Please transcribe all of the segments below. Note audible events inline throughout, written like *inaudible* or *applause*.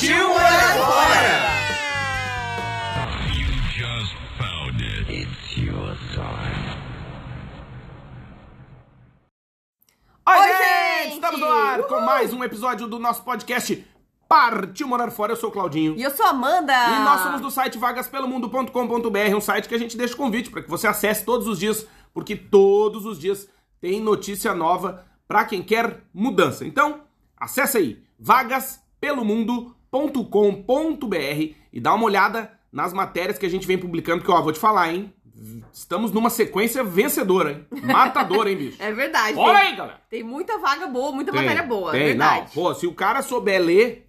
Partiu morar fora! Oi, Oi, gente! gente! Estamos no ar com Uhul! mais um episódio do nosso podcast Partiu Morar Fora. Eu sou o Claudinho. E eu sou a Amanda. E nós somos do site vagaspelomundo.com.br, um site que a gente deixa o convite para que você acesse todos os dias, porque todos os dias tem notícia nova para quem quer mudança. Então, acesse aí vagaspelomundo.com.br e dá uma olhada nas matérias que a gente vem publicando, que ó, vou te falar, hein? Estamos numa sequência vencedora, hein? Matadora, hein, bicho? *laughs* É verdade. Olha tem, aí, galera! tem muita vaga boa, muita Tem, matéria boa. tem, é verdade. Não, pô, se o cara souber ler,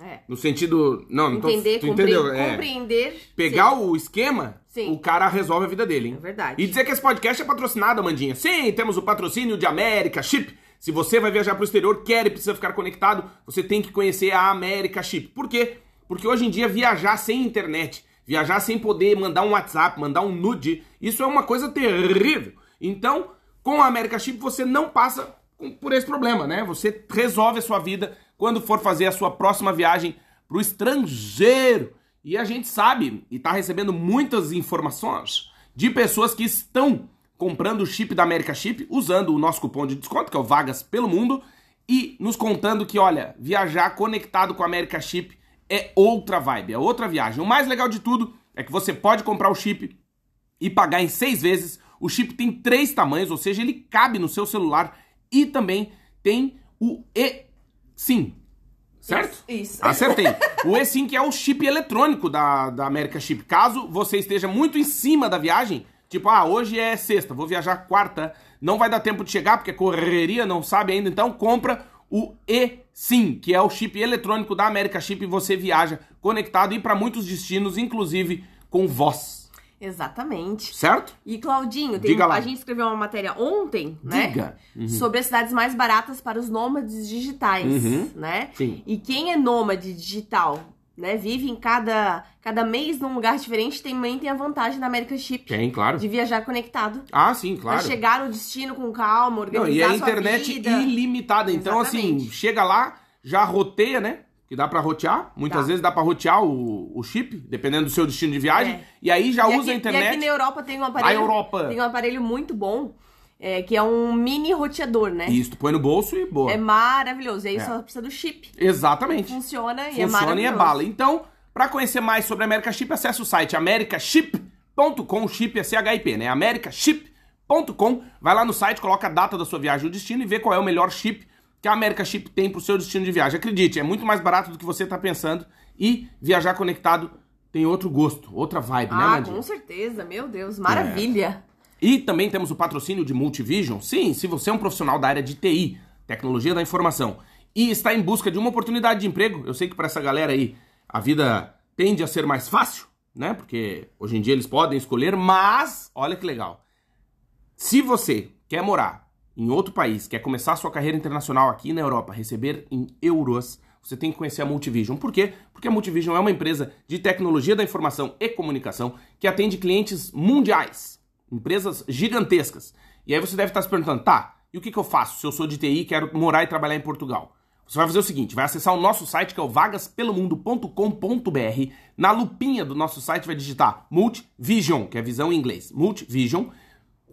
É. no sentido... Não, não tô... Entender, tu entendeu? É. compreender. pegar sim. o esquema, Sim. o cara resolve a vida dele, hein? É verdade. E dizer que esse podcast é patrocinado, Amandinha. Sim, temos o patrocínio de América Chip. Se você vai viajar pro exterior, quer e precisa ficar conectado, você tem que conhecer a América Chip. Por quê? Porque hoje em dia viajar sem internet, viajar sem poder mandar um WhatsApp, mandar um nude, isso é uma coisa terrível. Então, com a América Chip você não passa por esse problema, né? Você resolve a sua vida quando for fazer a sua próxima viagem pro estrangeiro. E a gente sabe e tá recebendo muitas informações de pessoas que estão comprando o chip da América Chip usando o nosso cupom de desconto, que é o Vagas pelo Mundo, e nos contando que, olha, viajar conectado com a América Chip é outra vibe, é outra viagem. O mais legal de tudo é que você pode comprar o chip e pagar em seis vezes. O chip tem três tamanhos, ou seja, ele cabe no seu celular e também tem o eSIM. Certo? Isso, isso. Acertei. *laughs* O eSIM que é o chip eletrônico da, da América Chip. Caso você esteja muito em cima da viagem, tipo, ah, hoje é sexta, vou viajar quarta, não vai dar tempo de chegar porque correria, não sabe ainda, então compra o eSIM, que é o chip eletrônico da América Chip e você viaja conectado e para muitos destinos, inclusive com voz. Exatamente. Certo? E Claudinho, tem- Diga lá. a gente escreveu uma matéria ontem, né? Diga. Uhum. Sobre as cidades mais baratas para os nômades digitais, Uhum. né? Sim. E quem é nômade digital, né? Vive em cada, cada mês num lugar diferente, também tem a vantagem da América Chip Tem, claro. de viajar conectado. Ah, sim, claro. Pra chegar no destino com calma, Não, organizar e a internet vida. ilimitada. Então, assim, Exatamente. chega lá, já roteia, né? Que dá pra rotear. Muitas Dá. vezes dá pra rotear o, o chip, dependendo do seu destino de viagem. É. E aí já E usa aqui- a internet. E aqui na Europa tem um aparelho. A Europa. Tem um aparelho muito bom, é, que é um mini roteador, né? Isso, tu põe no bolso e boa. É maravilhoso. E aí É. só precisa do chip. Exatamente. Funciona e é Funciona maravilhoso. e é bala. Então, pra conhecer mais sobre a América Chip, acesse o site americaship.com, chip é CHIP, né? americaship.com. Vai lá no site, coloca a data da sua viagem o destino e vê qual é o melhor chip que a América Chip tem pro seu destino de viagem. Acredite, é muito mais barato do que você tá pensando e viajar conectado tem outro gosto, outra vibe, né, Ah, Mandinha? com certeza. Meu Deus, maravilha. E também temos o patrocínio de Multivision. Sim, se você é um profissional da área de TI, tecnologia da informação, e está em busca de uma oportunidade de emprego, eu sei que para essa galera aí a vida tende a ser mais fácil, né? Porque hoje em dia eles podem escolher, mas olha que legal. Se você quer morar em outro país, quer começar sua carreira internacional aqui na Europa, receber em euros, você tem que conhecer a Multivision. Por quê? Porque a Multivision é uma empresa de tecnologia da informação e comunicação que atende clientes mundiais, empresas gigantescas. E aí você deve estar se perguntando, tá, e o que, que eu faço se eu sou de TI e quero morar e trabalhar em Portugal? Você vai fazer o seguinte, vai acessar o nosso site que é o vagaspelomundo.com.br. Na lupinha do nosso site vai digitar Multivision, que é visão em inglês. Multivision.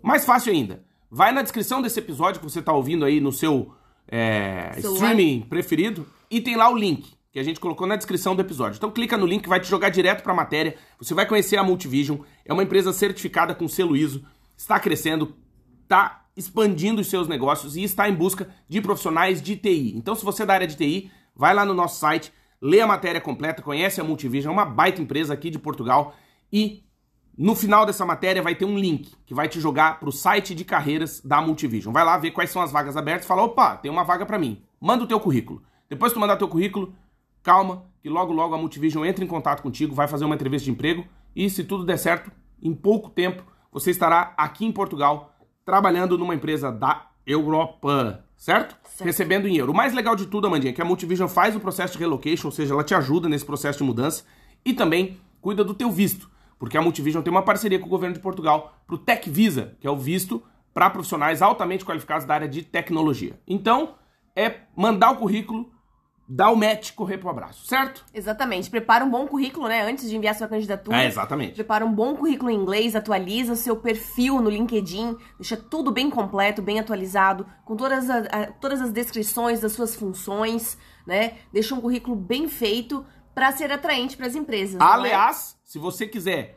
Mais fácil ainda, vai na descrição desse episódio que você está ouvindo aí no seu é, streaming preferido e tem lá o link que a gente colocou na descrição do episódio. Então clica no link vai te jogar direto para a matéria. Você vai conhecer a Multivision. É uma empresa certificada com selo ISO, está crescendo, está expandindo os seus negócios e está em busca de profissionais de TI. Então se você é da área de TI, vai lá no nosso site, lê a matéria completa, conhece a Multivision, é uma baita empresa aqui de Portugal e no final dessa matéria vai ter um link que vai te jogar para o site de carreiras da Multivision. Vai lá ver quais são as vagas abertas e fala, opa, tem uma vaga para mim. manda o teu currículo. Depois que tu mandar teu currículo, calma, que logo logo a Multivision entra em contato contigo, vai fazer uma entrevista de emprego e se tudo der certo, em pouco tempo você estará aqui em Portugal trabalhando numa empresa da Europa, certo? certo? Recebendo em euro. O mais legal de tudo, Amandinha, é que a Multivision faz o processo de relocation, ou seja, ela te ajuda nesse processo de mudança e também cuida do teu visto, porque a Multivision tem uma parceria com o governo de Portugal para o Tech Visa, que é o visto para profissionais altamente qualificados da área de tecnologia. Então, é mandar o currículo, dar o match, correr pro abraço, certo? Exatamente. Prepara um bom currículo, né, antes de enviar sua candidatura. É, exatamente. Prepara um bom currículo em inglês, atualiza o seu perfil no LinkedIn, deixa tudo bem completo, bem atualizado, com todas, a, a, todas as descrições das suas funções, né? Deixa um currículo bem feito para ser atraente para as empresas. É? Aliás, é? se você quiser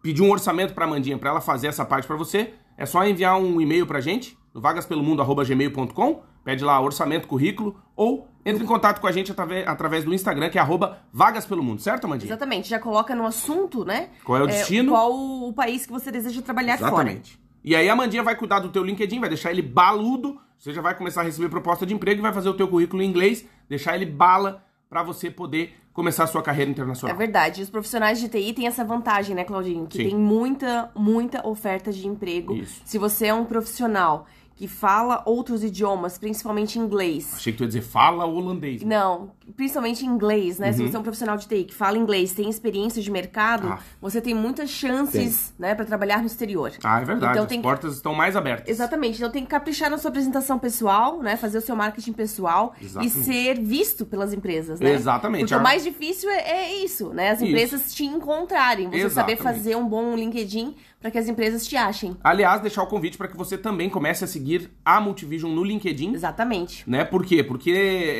pedir um orçamento para a Mandinha para ela fazer essa parte para você, é só enviar um e-mail pra gente no vagaspelomundo@gmail.com, pede lá orçamento, currículo ou entre em contato com a gente através, através do Instagram, que é arroba Vagas Pelo Mundo, certo, Amandinha? Exatamente, já coloca no assunto, né? Qual é o destino? É, qual o país que você deseja trabalhar Exatamente. fora. E aí a Amandinha vai cuidar do teu LinkedIn, vai deixar ele baludo, você já vai começar a receber proposta de emprego e vai fazer o teu currículo em inglês, deixar ele bala para você poder começar a sua carreira internacional. É verdade. Os profissionais de TI têm essa vantagem, né, Claudinho? Que Sim. tem muita, muita oferta de emprego. Isso. Se você é um profissional que fala outros idiomas, principalmente inglês. Achei que tu ia dizer fala holandês. Não, principalmente inglês, né? Uhum. Se você é um profissional de TI que fala inglês, tem experiência de mercado, ah. você tem muitas chances, tem. né, para trabalhar no exterior. Ah, é verdade. Então, As tem portas estão mais abertas. Exatamente. Então tem que caprichar na sua apresentação pessoal, né? Fazer o seu marketing pessoal Exatamente. e ser visto pelas empresas, né? Exatamente. Porque a... o mais difícil é, é isso, né? As empresas isso. te encontrarem, você Exatamente. saber fazer um bom LinkedIn para que as empresas te achem. Aliás, deixar o convite para que você também comece a seguir a Multivision no LinkedIn. Exatamente. Né? Por quê? Porque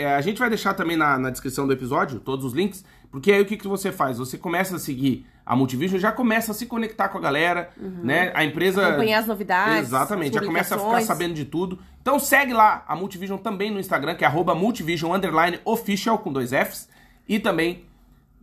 é, a gente vai deixar também na, na descrição do episódio todos os links, porque aí o que, que você faz? Você começa a seguir a Multivision, já começa a se conectar com a galera, uhum. né? A empresa... Acompanhar as novidades, Exatamente, já começa a ficar sabendo de tudo. Então segue lá a Multivision também no Instagram, que é arroba Multivision Official, com dois Fs. E também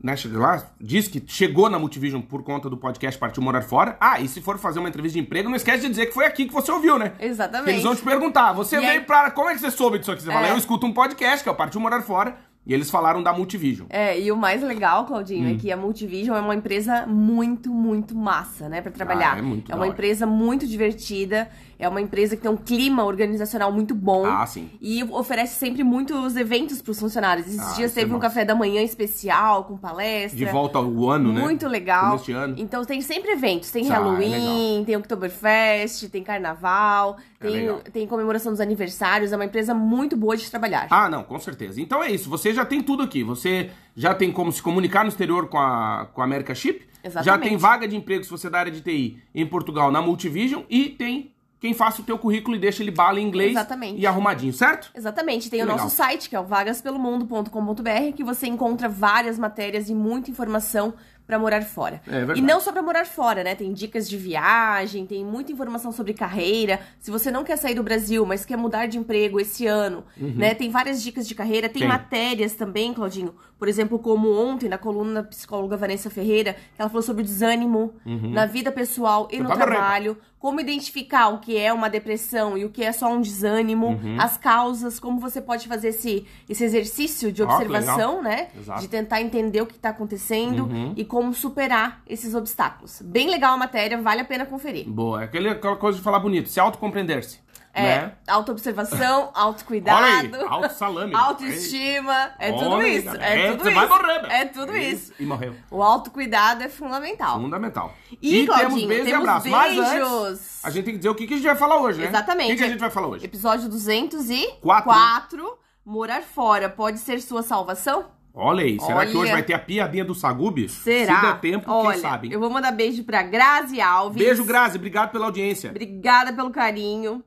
né, lá, diz que chegou na Multivision por conta do podcast Partiu Morar Fora. Ah, e se for fazer uma entrevista de emprego, não esquece de dizer que foi aqui que você ouviu, né? Exatamente. eles vão te perguntar, você e veio aí... pra... Como é que você soube disso aqui? Você é. fala, eu escuto um podcast, que é o Partiu Morar Fora, e eles falaram da Multivision. É, e o mais legal, Claudinho, é hum. é que a Multivision é uma empresa muito, muito massa, né, para trabalhar. Ah, é muito É uma empresa muito divertida, é uma empresa que tem um clima organizacional muito bom. Ah, sim. E oferece sempre muitos eventos para os funcionários. Esses ah, dias teve é um café da manhã especial com palestra. De volta ao ano, né? Muito legal. ano. Então tem sempre eventos. Tem ah, é Halloween, é tem Oktoberfest, tem Carnaval, é tem, tem comemoração dos aniversários. É uma empresa muito boa de trabalhar. Ah, não, com certeza. Então é isso. Você já tem tudo aqui. Você já tem como se comunicar no exterior com a, com a America Chip. Exatamente. Já tem vaga de emprego se você é da área de TI em Portugal na Multivision. E tem quem faça o teu currículo e deixa ele bala em inglês Exatamente. e arrumadinho, certo? Exatamente. Tem que o legal. nosso site, que é o vagaspelomundo.com.br, que você encontra várias matérias e muita informação para morar fora. É verdade. E não só para morar fora, né? Tem dicas de viagem, tem muita informação sobre carreira. Se você não quer sair do Brasil, mas quer mudar de emprego esse ano, uhum. né? Tem várias dicas de carreira, tem, tem, matérias também, Claudinho. Por exemplo, como ontem na coluna da psicóloga Vanessa Ferreira, que ela falou sobre o desânimo uhum. na vida pessoal e no trabalho, como identificar o que é uma depressão e o que é só um desânimo, uhum. as causas, como você pode fazer esse, esse exercício de observação, oh, né? Exato. De tentar entender o que está acontecendo uhum. e como superar esses obstáculos. Bem legal a matéria, vale a pena conferir. Boa, é aquela coisa de falar bonito, se autocompreender-se. É, né? autoobservação, *laughs* autocuidado. Olha aí, auto-salame. *laughs* autoestima, é tudo isso. É, é, tudo você isso. vai morrer. É tudo isso. E morreu. O autocuidado é fundamental. Fundamental. E, e temos beijos temos e abraços. Beijos. Mas antes, a gente tem que dizer o que, que a gente vai falar hoje, né? Exatamente. O que, que a gente vai falar hoje? Episódio 204. Quatro. Morar fora pode ser sua salvação? Olha aí, será Olha... que hoje vai ter a piadinha do Sagubi? Será? Se der tempo, Olha, quem sabe? Eu vou mandar beijo pra Grazi Alves. Beijo, Grazi. Obrigado pela audiência. Obrigada pelo carinho.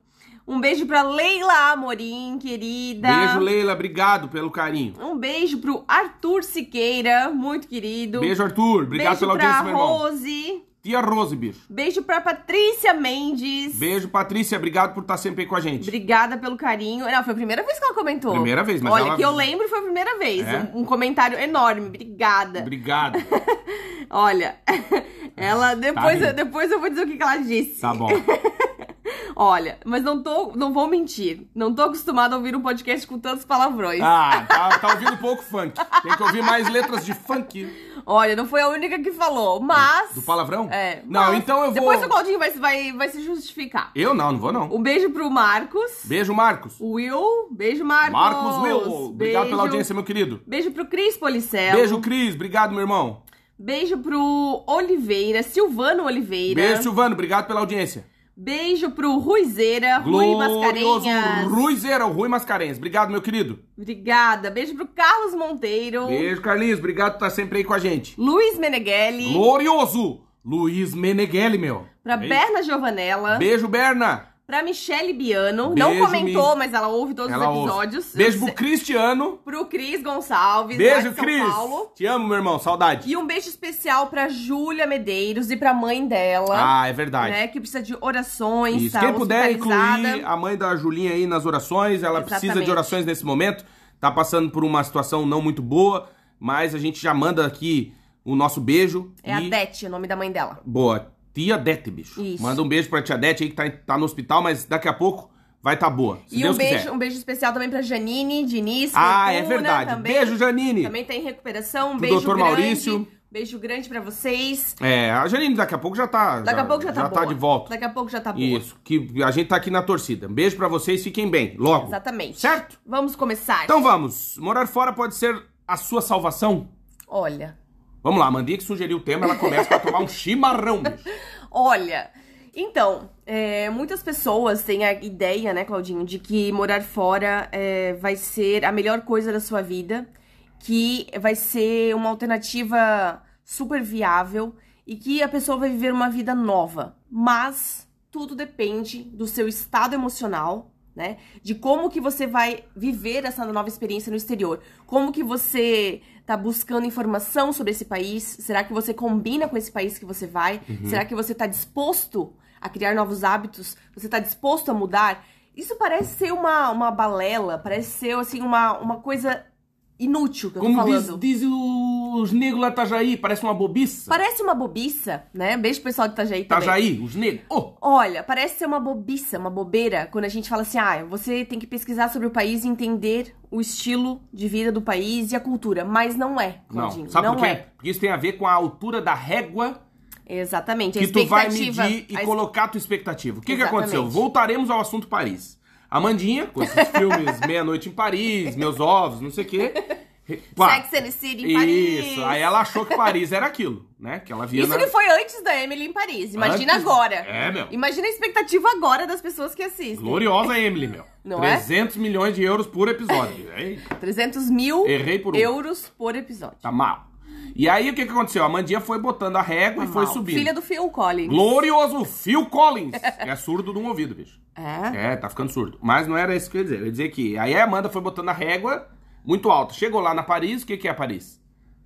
Um beijo pra Leila Amorim, querida. Beijo, Leila. Obrigado pelo carinho. Um beijo pro Arthur Siqueira, muito querido. Beijo, Arthur. Obrigado beijo pela audiência, meu irmão. Rose. Tia Rose, bicho. Beijo pra Patrícia Mendes. Beijo, Patrícia. Obrigado por estar sempre aí com a gente. Obrigada pelo carinho. Não, foi a primeira vez que ela comentou. Primeira vez, mas Olha, ela... que eu lembro foi a primeira vez. É? Um, um, comentário enorme. Obrigada. Obrigado. *laughs* Olha, *laughs* ela... Depois, tá eu, depois eu vou dizer o que, que ela disse. Tá bom. *laughs* Olha, mas não tô, não vou mentir. Não tô acostumada a ouvir um podcast com tantos palavrões. Ah, tá, tá ouvindo pouco funk. Tem que ouvir mais letras de funk. Olha, não foi a única que falou, mas. Do palavrão? É. Não, então eu vou. Depois o Claudinho vai, vai, vai se justificar. Eu não, não vou não. Um beijo pro Marcos. Beijo, Marcos. Will. Beijo, Marcos. Marcos Will. Obrigado pela Beijo. audiência, meu querido. Beijo pro Cris Policelo. Beijo, Cris. Obrigado, meu irmão. Beijo pro Oliveira, Silvano Oliveira. Beijo, Silvano. Obrigado pela audiência. Beijo pro Ruizeira, Rui Mascarenhas. Ruizeira, o Rui Mascarenhas. Obrigado, meu querido. Obrigada. Beijo pro Carlos Monteiro. Beijo, Carlinhos. Obrigado por estar sempre aí com a gente. Luiz Meneghelli. Glorioso! Luiz Meneghelli, meu. Pra Beijo. Berna Giovanella. Beijo, Berna. Pra Michele Biano. Beijo, não comentou, Mi. mas ela ouve todos Ela os ouve. episódios. Beijo Eu pro Cristiano. Pro Cris Gonçalves. Beijo, Cris. Paulo. Te amo, meu irmão. Saudade. E um beijo especial pra Júlia Medeiros e pra mãe dela. Ah, é verdade. Né, que precisa de orações, Isso. tá Quem puder incluir a mãe da Julinha aí nas orações, ela precisa Exatamente. de orações nesse momento. Tá passando por uma situação não muito boa, mas a gente já manda aqui o nosso beijo. É a e... Dete, o nome da mãe dela. Boa. Tia Dete, bicho. Isso. Manda um beijo pra tia Dete aí que tá, tá no hospital, mas daqui a pouco vai tá boa. Se e Deus um beijo, quiser. um beijo especial também pra Janine, Diniz, Ah, é verdade. Também, Beijo, Janine. Também tá em recuperação. Um Pro beijo Dr. grande. Maurício. Beijo grande pra vocês. É, a Janine daqui a pouco já tá. Daqui a pouco já tá boa. de volta. Daqui a pouco já tá boa. Isso, que a gente tá aqui na torcida. Um beijo pra vocês, fiquem bem, logo. Exatamente. Certo? Vamos começar. Então vamos. Morar fora pode ser a sua salvação? Olha, Vamos lá, a Mandinha que sugeriu o tema, ela começa a tomar um chimarrão. bicho. *laughs* olha. Então, é, muitas pessoas têm a ideia, né, Claudinho, de que morar fora é, vai ser a melhor coisa da sua vida, que vai ser uma alternativa super viável e que a pessoa vai viver uma vida nova. Mas tudo depende do seu estado emocional, né? De como que você vai viver essa nova experiência no exterior. Como que você tá buscando informação sobre esse país? Será que você combina com esse país que você vai? Será que você tá disposto a criar novos hábitos? Você tá disposto a mudar? Isso parece ser uma, uma balela, parece ser assim uma, uma coisa inútil que eu tô Como diz, falando. diz os negros lá Itajaí, parece uma bobiça. Parece uma bobiça, né? Beijo pro pessoal de Itajaí também. Itajaí, os negros. Oh, Olha, parece ser uma bobiça, uma bobeira, quando a gente fala assim, ah, você tem que pesquisar sobre o país e entender o estilo de vida do país e a cultura. Mas não é, Claudinho. não. Sabe não por quê? é. Porque isso tem a ver com a altura da régua Exatamente. Que tu vai medir e a colocar a tua expectativa. O que, que aconteceu? Voltaremos ao assunto Paris. Amandinha, com esses *laughs* filmes Meia-Noite em Paris, Meus Ovos, não sei o quê. Pá, Sex and the City em Paris. Isso, aí ela achou que Paris era aquilo, né? Que ela via Isso na... que foi antes da Emily em Paris. Imagina Antes- agora. É, meu. Imagina a expectativa agora das pessoas que assistem. Gloriosa Emily, meu. Não é? 300 milhões de euros por episódio. Eita, 300 mil Errei por um. euros por episódio. tá mal. E aí, o que, que aconteceu? A Mandinha foi botando a régua e foi Mal. subindo. Filha do Phil Collins. Glorioso Phil Collins. *laughs* é surdo de um ouvido, bicho. É? É, tá ficando surdo. Mas não era isso que eu ia dizer. Eu ia dizer que aí a Amanda foi botando a régua muito alta. Chegou lá na Paris, o que, que é Paris?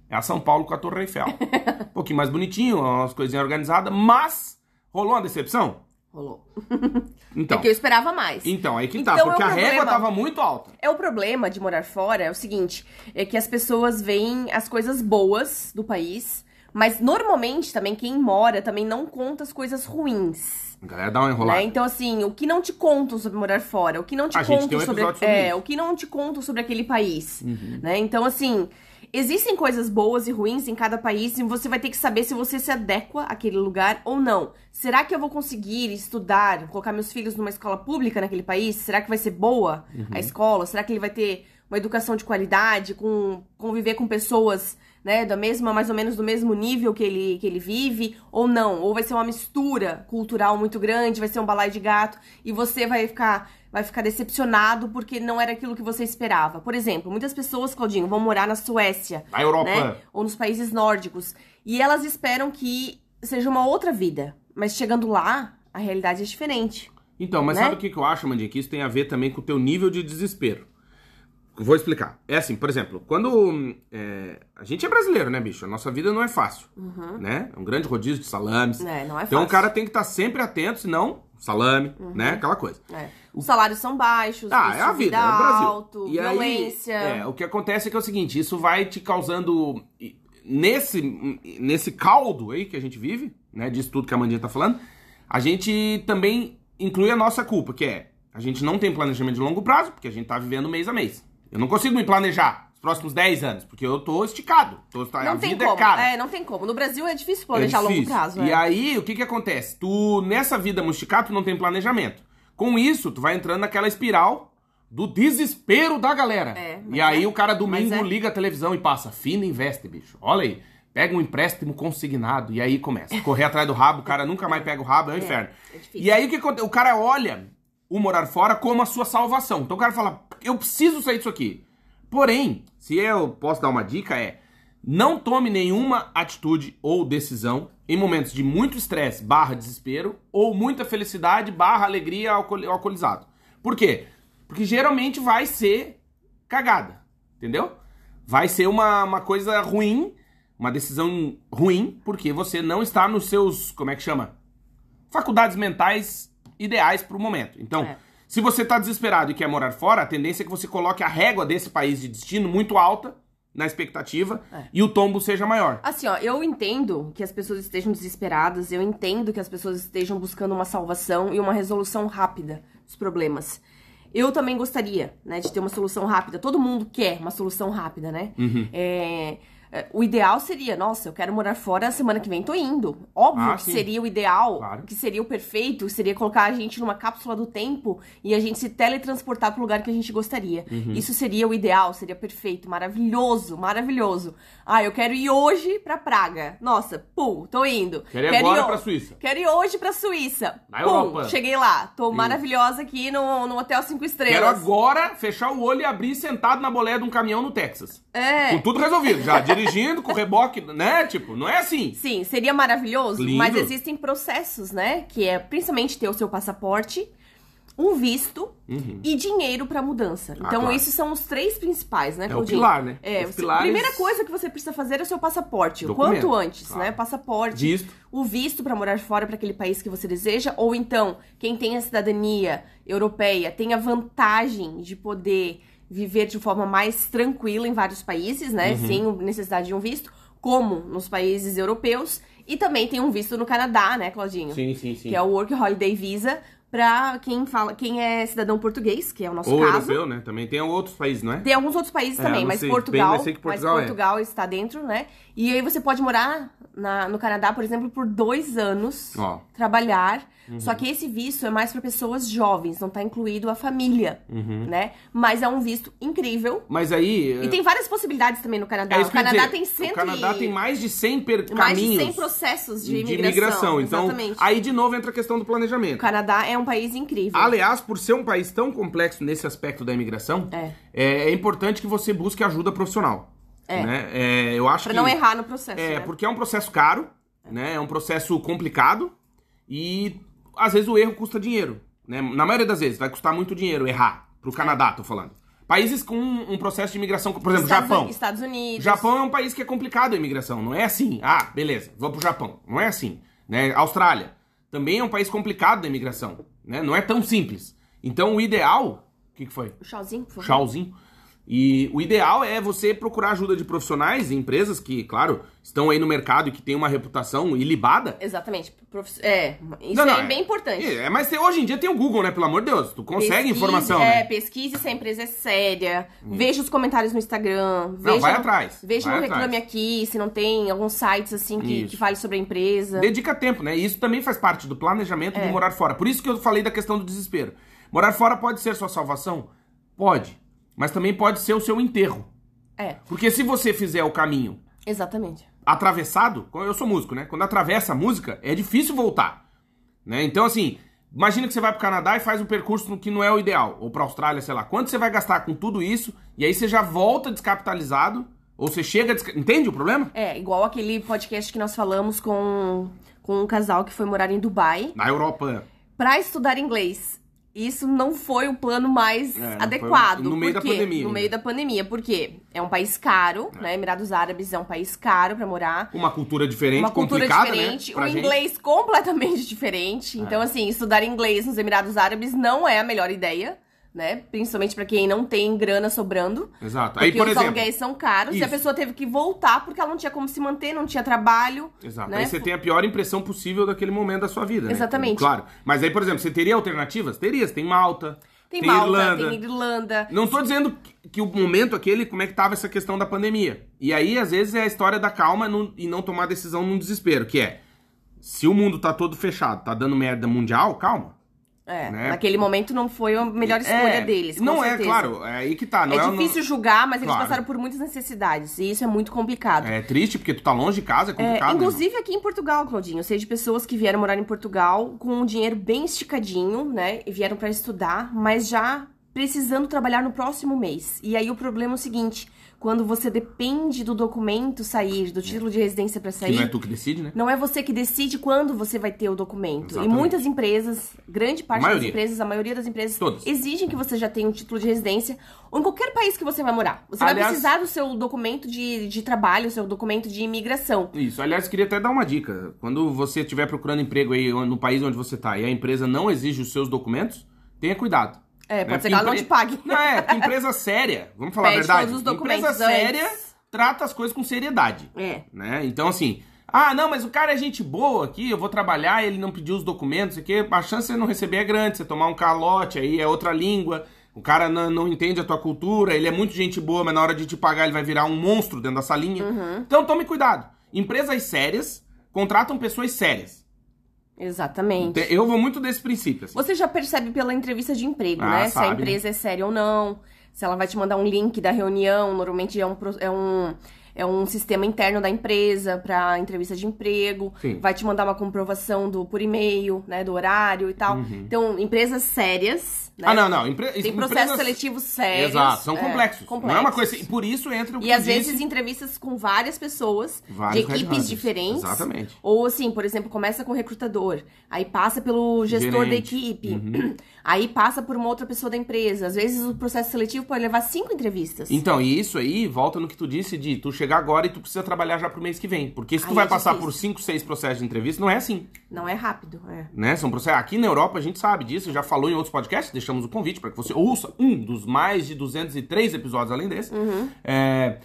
É a São Paulo com a Torre Eiffel. *laughs* um pouquinho mais bonitinho, umas coisinhas organizadas, mas rolou uma decepção? Rolou. *laughs* Então, É que eu esperava mais. então aí que Então tá, é um porque a régua problema. tava muito alta. É o problema de morar fora é o seguinte, é que as pessoas veem as coisas boas do país, mas normalmente também quem mora também não conta as coisas ruins. A galera dá uma enrolada. Né? Então, assim, o que não te contam sobre morar fora? O que não te A contam um sobre, sobre é, isso. Uhum. o que não te contam sobre aquele país, né? Então, assim, existem coisas boas e ruins em cada país e você vai ter que saber se você se adequa àquele lugar ou não. Será que eu vou conseguir estudar, colocar meus filhos numa escola pública naquele país? Será que vai ser boa Uhum. a escola? Será que ele vai ter uma educação de qualidade, com conviver com pessoas né, da mesma, mais ou menos do mesmo nível que ele, que ele vive, ou não, ou vai ser uma mistura cultural muito grande, vai ser um balai de gato, e você vai ficar, vai ficar decepcionado porque não era aquilo que você esperava. Por exemplo, muitas pessoas, Claudinho, vão morar na Suécia, Na Europa. né, ou nos países nórdicos, e elas esperam que seja uma outra vida, mas chegando lá, a realidade é diferente. Então, mas né? sabe o que eu acho, Mandinha? Que isso tem a ver também com o teu nível de desespero. Vou explicar. É assim, por exemplo, quando. é, a gente é brasileiro, né, bicho? A nossa vida não é fácil. Né? É um grande rodízio de salames. Uhum. É, não é então o cara tem que estar sempre atento, senão, salame, né? Aquela coisa. É. Os salários são baixos, Ah, é a vida, é o Brasil. alto, E aí, violência. é, o que acontece é que é o seguinte, isso vai te causando nesse nesse caldo aí que a gente vive, né, disso tudo que a Mandinha tá falando, a gente também inclui a nossa culpa, que é a gente não tem planejamento de longo prazo, porque a gente tá vivendo mês a mês. Eu não consigo me planejar próximos 10 anos, porque eu tô esticado. Tô, não a tem vida como. é cara. É, não tem como. No Brasil é difícil planejar É a longo difícil. prazo. E é. aí, o que que acontece? Tu, nessa vida musticada, tu não tem planejamento. Com isso, tu vai entrando naquela espiral do desespero da galera. É, e aí, é. o cara domingo é. liga a televisão e passa, fina investe, bicho. Olha aí. Pega um empréstimo consignado e aí começa. Correr atrás do rabo, o cara nunca mais pega o rabo, é um inferno. é difícil. e aí o que acontece? O cara olha o morar fora como a sua salvação. Então o cara fala, eu preciso sair disso aqui. Porém, se eu posso dar uma dica, é não tome nenhuma atitude ou decisão em momentos de muito estresse barra desespero ou muita felicidade barra alegria alcool- alcoolizado. Por quê? Porque geralmente vai ser cagada, entendeu? Vai ser uma, uma coisa ruim, uma decisão ruim, porque você não está nos seus, como é que chama? Faculdades mentais ideais para o momento. Então, É. se você está desesperado e quer morar fora, a tendência é que você coloque a régua desse país de destino muito alta na expectativa É. e o tombo seja maior. Assim, ó, eu entendo que as pessoas estejam desesperadas, eu entendo que as pessoas estejam buscando uma salvação e uma resolução rápida dos problemas. Eu também gostaria, né, de ter uma solução rápida. Todo mundo quer uma solução rápida, né? Uhum. É, o ideal seria, nossa, eu quero morar fora, semana que vem tô indo. Óbvio Ah, que sim. seria o ideal, Claro. que seria o perfeito, seria colocar a gente numa cápsula do tempo e a gente se teletransportar pro lugar que a gente gostaria. Uhum. Isso seria o ideal, seria perfeito, maravilhoso, maravilhoso. Ah, eu quero ir hoje pra Praga. Nossa, pum, tô indo. Quero ir agora ho- pra Suíça. Quero ir hoje pra Suíça. Na pum, Europa. cheguei lá. Tô maravilhosa aqui no, no Hotel 5 Estrelas. Quero agora fechar o olho e abrir sentado na boleia de um caminhão no Texas. É. Com tudo resolvido, já dirigindo, *laughs* com reboque, né? Tipo, não é assim. Sim, seria maravilhoso, Lindo. mas existem processos, né? Que é principalmente ter o seu passaporte, um visto e dinheiro pra mudança. Então, Uhum. Ah, claro. esses são os três principais, né, É o pilar, né? É, Os pilares- primeira coisa que você precisa fazer é o seu passaporte. O quanto antes, claro. né? Passaporte, Visto. o visto pra morar fora para aquele país que você deseja, ou então, quem tem a cidadania europeia tem a vantagem de poder viver de forma mais tranquila em vários países, né? Uhum. Sem necessidade de um visto, como nos países europeus. E também tem um visto no Canadá, né, Claudinho? Sim, sim, sim. Que é o Work Holiday Visa pra quem fala, quem é cidadão português, que é o nosso Ou caso. europeu, né? Também tem outros países, não é? Tem alguns outros países É, também, mas Portugal, bem, mas Portugal é. mas Portugal está dentro, né? E aí você pode morar na- no Canadá, por exemplo, por dois anos, Ó. trabalhar. Uhum. Só que esse visto é mais para pessoas jovens, não tá incluído a família, Uhum. né? Mas é um visto incrível. Mas aí. E tem várias possibilidades também no Canadá. é o Canadá dizer, tem cento O Canadá e... tem mais de 100 per... mais de caminhos 100 processos de de imigração. Então, Exatamente. aí de novo entra a questão do O planejamento. Canadá é um país incrível. Aliás, por ser um país tão complexo nesse aspecto da imigração, É. é, é importante que você busque ajuda profissional. É. Né? É, eu acho Pra que não errar no processo, É, né? porque é um processo caro, né? É um processo complicado e às vezes o erro custa dinheiro, né? Na maioria das vezes vai custar muito dinheiro errar. Pro Canadá, tô falando. Países com um processo de imigração, por exemplo, Estados, Japão. Estados Unidos. Japão é um país que é complicado a imigração, não é assim. Ah, beleza, vou pro Japão. Não é assim, né? Austrália também é um país complicado da imigração, né? Não é tão simples. Então o ideal, o que, que foi? O Chauzinho, por favor. Chauzinho. E o ideal é você procurar ajuda de profissionais e empresas que, claro, estão aí no mercado e que têm uma reputação ilibada. Exatamente. Profi- É, isso Não, não, é, bem importante. É, mas tem- hoje em dia tem o Google, né? Pelo amor de Deus, tu consegue Pesquise- informação, É, né? pesquise se a empresa é séria. Veja os comentários no Instagram. Veja vai no- atrás, Veja vai no atrás. Reclame Aqui, se não tem alguns sites assim que, Isso. que fale sobre a empresa. Dedica tempo, né? E isso também faz parte do planejamento É. de morar fora. Por isso que eu falei da questão do desespero. Morar fora pode ser sua salvação? Pode. Mas também pode ser o seu enterro. É, Porque se você fizer o caminho exatamente. atravessado, eu sou músico, né? Quando atravessa a música, é difícil voltar. Né? Então, assim, imagina que você vai pro Canadá e faz um percurso que não é o ideal, ou pra Austrália, sei lá. Quanto você vai gastar com tudo isso, e aí você já volta descapitalizado, ou você chega. Desca... Entende o problema? É, igual aquele podcast que nós falamos com, com um casal que foi morar em Dubai Na Europa. pra estudar inglês. Isso não foi o plano mais É, foi adequado. no meio da pandemia No meio da pandemia. Porque é um país caro, né? Emirados Árabes é um país caro pra morar. Uma cultura diferente, uma cultura complicada, diferente, né? Um gente. É. inglês completamente *laughs* diferente. Então, assim, estudar inglês nos Emirados Árabes não é a melhor ideia, né? Principalmente para quem não tem grana sobrando. Exato. Aí, por os exemplo, aluguéis são caros isso. e a pessoa teve que voltar porque ela não tinha como se manter, não tinha trabalho. Exato. Né? Aí você tem a pior impressão possível daquele momento da sua vida, né? Exatamente. Claro. Mas aí, por exemplo, você teria alternativas? Teria. Você tem Malta. Tem, Malta, Irlanda. tem Irlanda. Não tô dizendo que, o momento aquele, como é que tava essa questão da pandemia. E aí, às vezes, é a história da calma e não tomar decisão num desespero, que é, se o mundo tá todo fechado, tá dando merda mundial, calma. É, né? naquele momento não foi a melhor escolha É, deles. Não é, certeza. claro, é aí que tá. Não é é, difícil julgar, mas eles Claro. passaram por muitas necessidades. E isso é muito complicado. É triste porque tu tá longe de casa, é É, complicado. né? inclusive aqui em Portugal, Claudinho. Eu sei de pessoas que vieram morar em Portugal com um dinheiro bem esticadinho, né? E vieram pra estudar, mas já precisando trabalhar no próximo mês. E aí o problema é o seguinte: quando você depende do documento sair, do título de residência Que sair. não é tu que decide, né? Não é você que decide quando você vai ter o documento. Exatamente. E muitas empresas, grande parte das empresas, a maioria das empresas, Todas. exigem que você já tenha um título de residência ou em qualquer país que você vai morar. Você vai Aliás- precisar do seu documento de, de trabalho, seu documento de imigração. Isso, aliás, queria até dar uma dica. Quando você estiver procurando emprego aí no país onde você tá e a empresa não exige os seus documentos, tenha cuidado. É, pode Né? ser que ela não te pague. Não, é, porque empresa *laughs* séria, vamos falar Pede a verdade. todos os documentos empresa séria antes. trata as coisas com seriedade. É. Né? Então, assim, ah, não, mas o cara é gente boa aqui, eu vou trabalhar, ele não pediu os documentos aqui, a chance de você não receber é grande, você tomar um calote aí é outra língua, o cara não, não entende a tua cultura, ele é muito gente boa, mas na hora de te pagar ele vai virar um monstro dentro da salinha. Uhum. Então tome cuidado. Empresas sérias contratam pessoas sérias. Exatamente. Eu vou muito desse princípio. Assim. Você já percebe pela entrevista de emprego, Ah, né? Se a sabe, empresa é séria ou não, se ela vai te mandar um link da reunião, normalmente é um, é um, é um sistema interno da empresa para entrevista de emprego, Sim. vai te mandar uma comprovação do por e-mail, né, do horário e tal. Então, empresas sérias, né? Ah, não, não. Empre... Tem processos empresas- seletivos sérios. Exato, são é, complexos. Não é uma coisa assim. Por isso entra o que E às vezes disse. entrevistas com várias pessoas, Vários de equipes diferentes. Exatamente. Ou assim, por exemplo, começa com o recrutador, aí passa pelo gestor da Gerente. Uhum. *clears throat* aí passa por uma outra pessoa da empresa. Às vezes o processo seletivo pode levar cinco entrevistas. Então, e isso aí volta no que tu disse de tu chegar agora e tu precisa trabalhar já pro mês que vem. Porque se tu Aí vai é passar por 5, 6 processos de entrevista, não é assim, Não é rápido, é. né? São processos. Aqui na Europa a gente sabe disso, já falou em outros podcasts, deixamos o convite para que você ouça um dos mais de 203 episódios além desse. Uhum. É,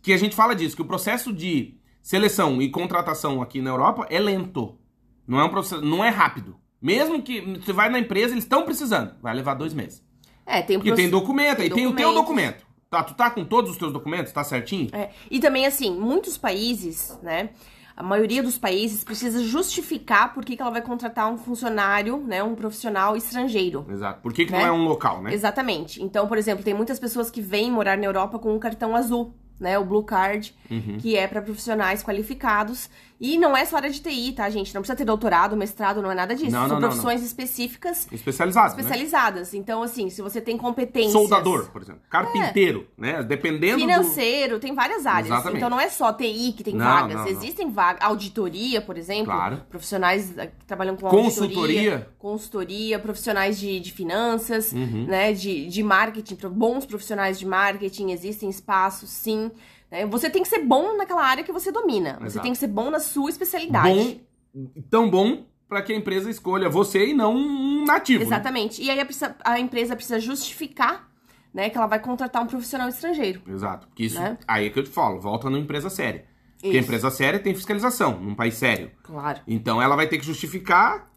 que a gente fala disso, que o processo de seleção e contratação aqui na Europa é lento. Não é um processo, não é rápido. Mesmo que você vai na empresa, eles estão precisando, vai levar dois meses. É, tem o Porque tem documento, aí tem o teu documento. Tá, tu tá com todos os teus documentos, tá certinho? É, E também, assim, muitos países, né? A maioria dos países precisa justificar por que, que ela vai contratar um funcionário, né? Um profissional estrangeiro. Exato. Por que, que Né? não é um local, né? Exatamente. Então, por exemplo, tem muitas pessoas que vêm morar na Europa com um cartão azul, né? O Blue Card, Uhum. que é para profissionais qualificados. E não é só área de TI, tá, gente? Não precisa ter doutorado, mestrado, não é nada disso. Não, São não, não, profissões específicas, Especializado, né? especializadas. Então, assim, se você tem competências... Soldador, por exemplo. Carpinteiro, né? Dependendo do... Financeiro, tem várias áreas. Exatamente. Então não é só TI que tem Não, vagas. não, não. Existem vagas. Auditoria, por exemplo. Claro. Profissionais eh, que trabalham com Consultoria. auditoria. Consultoria, profissionais de, de finanças, Uhum. né? De, de marketing, bons profissionais de marketing, existem espaços, sim. Né? Você tem que ser bom naquela área que você domina. Você Exato. tem que ser bom na sua especialidade. Bom, tão bom para que a empresa escolha você e não um nativo. né? Exatamente. E aí a, a empresa precisa justificar né, que ela vai contratar um profissional estrangeiro. Exato. Porque isso, Né? aí é que eu te falo, volta numa empresa séria. Porque a Isso. empresa séria tem fiscalização, num país sério. Claro. Então ela vai ter que justificar,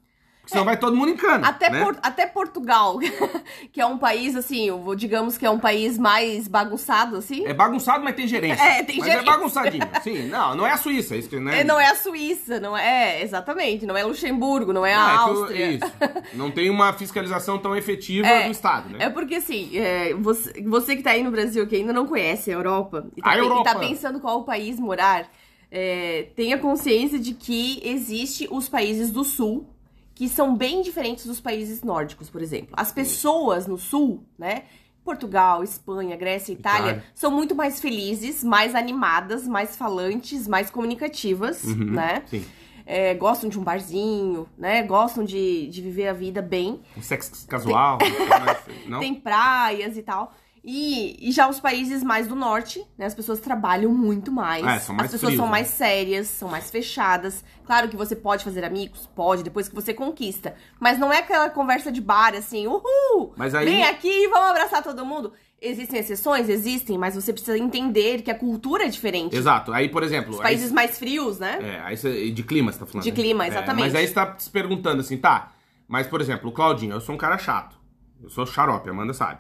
porque senão vai todo mundo em cana. Até, né? Por- até Portugal, *laughs* que é um país, assim, digamos que é um país mais bagunçado, assim. É bagunçado, mas tem gerência. É, tem mas gerência. é bagunçadinho. *laughs* Sim, não, não é a Suíça, isso que, né? É, não é a Suíça, não é, é, exatamente, não é Luxemburgo, não é a Não, é que o- Áustria. isso. *laughs* Não tem uma fiscalização tão efetiva É, do Estado, né? É porque, assim, é, você, você que tá aí no Brasil, que ainda não conhece a Europa, e tá, A pe- e Europa. tá pensando qual país morar, é, tenha consciência de que existe os países do Sul, que são bem diferentes dos países nórdicos, por exemplo. As pessoas no Sul, né? Portugal, Espanha, Grécia, Itália, Itália. são muito mais felizes, mais animadas, mais falantes, mais comunicativas, Uhum, né? Sim. É, gostam de um barzinho, né? Gostam de, de viver a vida bem Um sexo casual. *laughs* não? tem praias e tal. E, e já os países mais do norte, né? As pessoas trabalham muito mais. É, são mais as pessoas frios, são né? mais sérias, são mais fechadas. Claro que você pode fazer amigos, pode, depois que você conquista. Mas não é aquela conversa de bar, assim, uhul! Mas aí- Vem aqui e vamos abraçar todo mundo. Existem exceções? Existem, mas você precisa entender que a cultura é diferente. Exato. Aí, por exemplo. Os aí- países mais frios, né? É, aí você, de clima você tá falando. De né? clima, É, exatamente. mas aí você tá se perguntando assim, tá. Mas, por exemplo, o Claudinho, eu sou um cara chato. Eu sou xarope, Amanda sabe.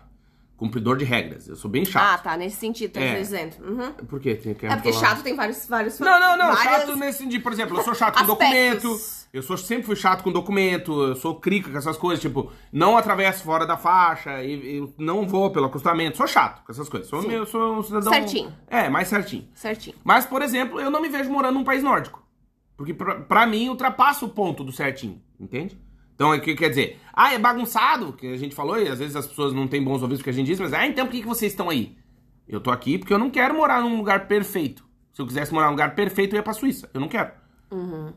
Cumpridor de regras. Eu sou bem Ah, chato. tá, nesse sentido, tá É. dizendo. Uhum. Por quê? Tem É porque falar? chato tem vários. vários Não, não, não. várias- Chato nesse sentido. Por exemplo, eu sou chato com documento. Eu sou, sempre fui chato com documento. Eu sou crica com essas coisas. Tipo, não atravesso fora da faixa. e- Eu não vou pelo acostamento. Sou chato com essas coisas. Sou, meu, sou um cidadão. Certinho. É, mais certinho. Certinho. Mas, por exemplo, eu não me vejo morando num país nórdico. Porque pra, pra mim ultrapassa o ponto do certinho, entende? Então, o que quer dizer? Ah, é bagunçado, que a gente falou, e às vezes as pessoas não têm bons ouvidos porque a gente diz, mas ah, então por que, que vocês estão aí? Eu tô aqui porque eu não quero morar num lugar perfeito. Se eu quisesse morar num lugar perfeito, eu ia pra Suíça. Eu não quero.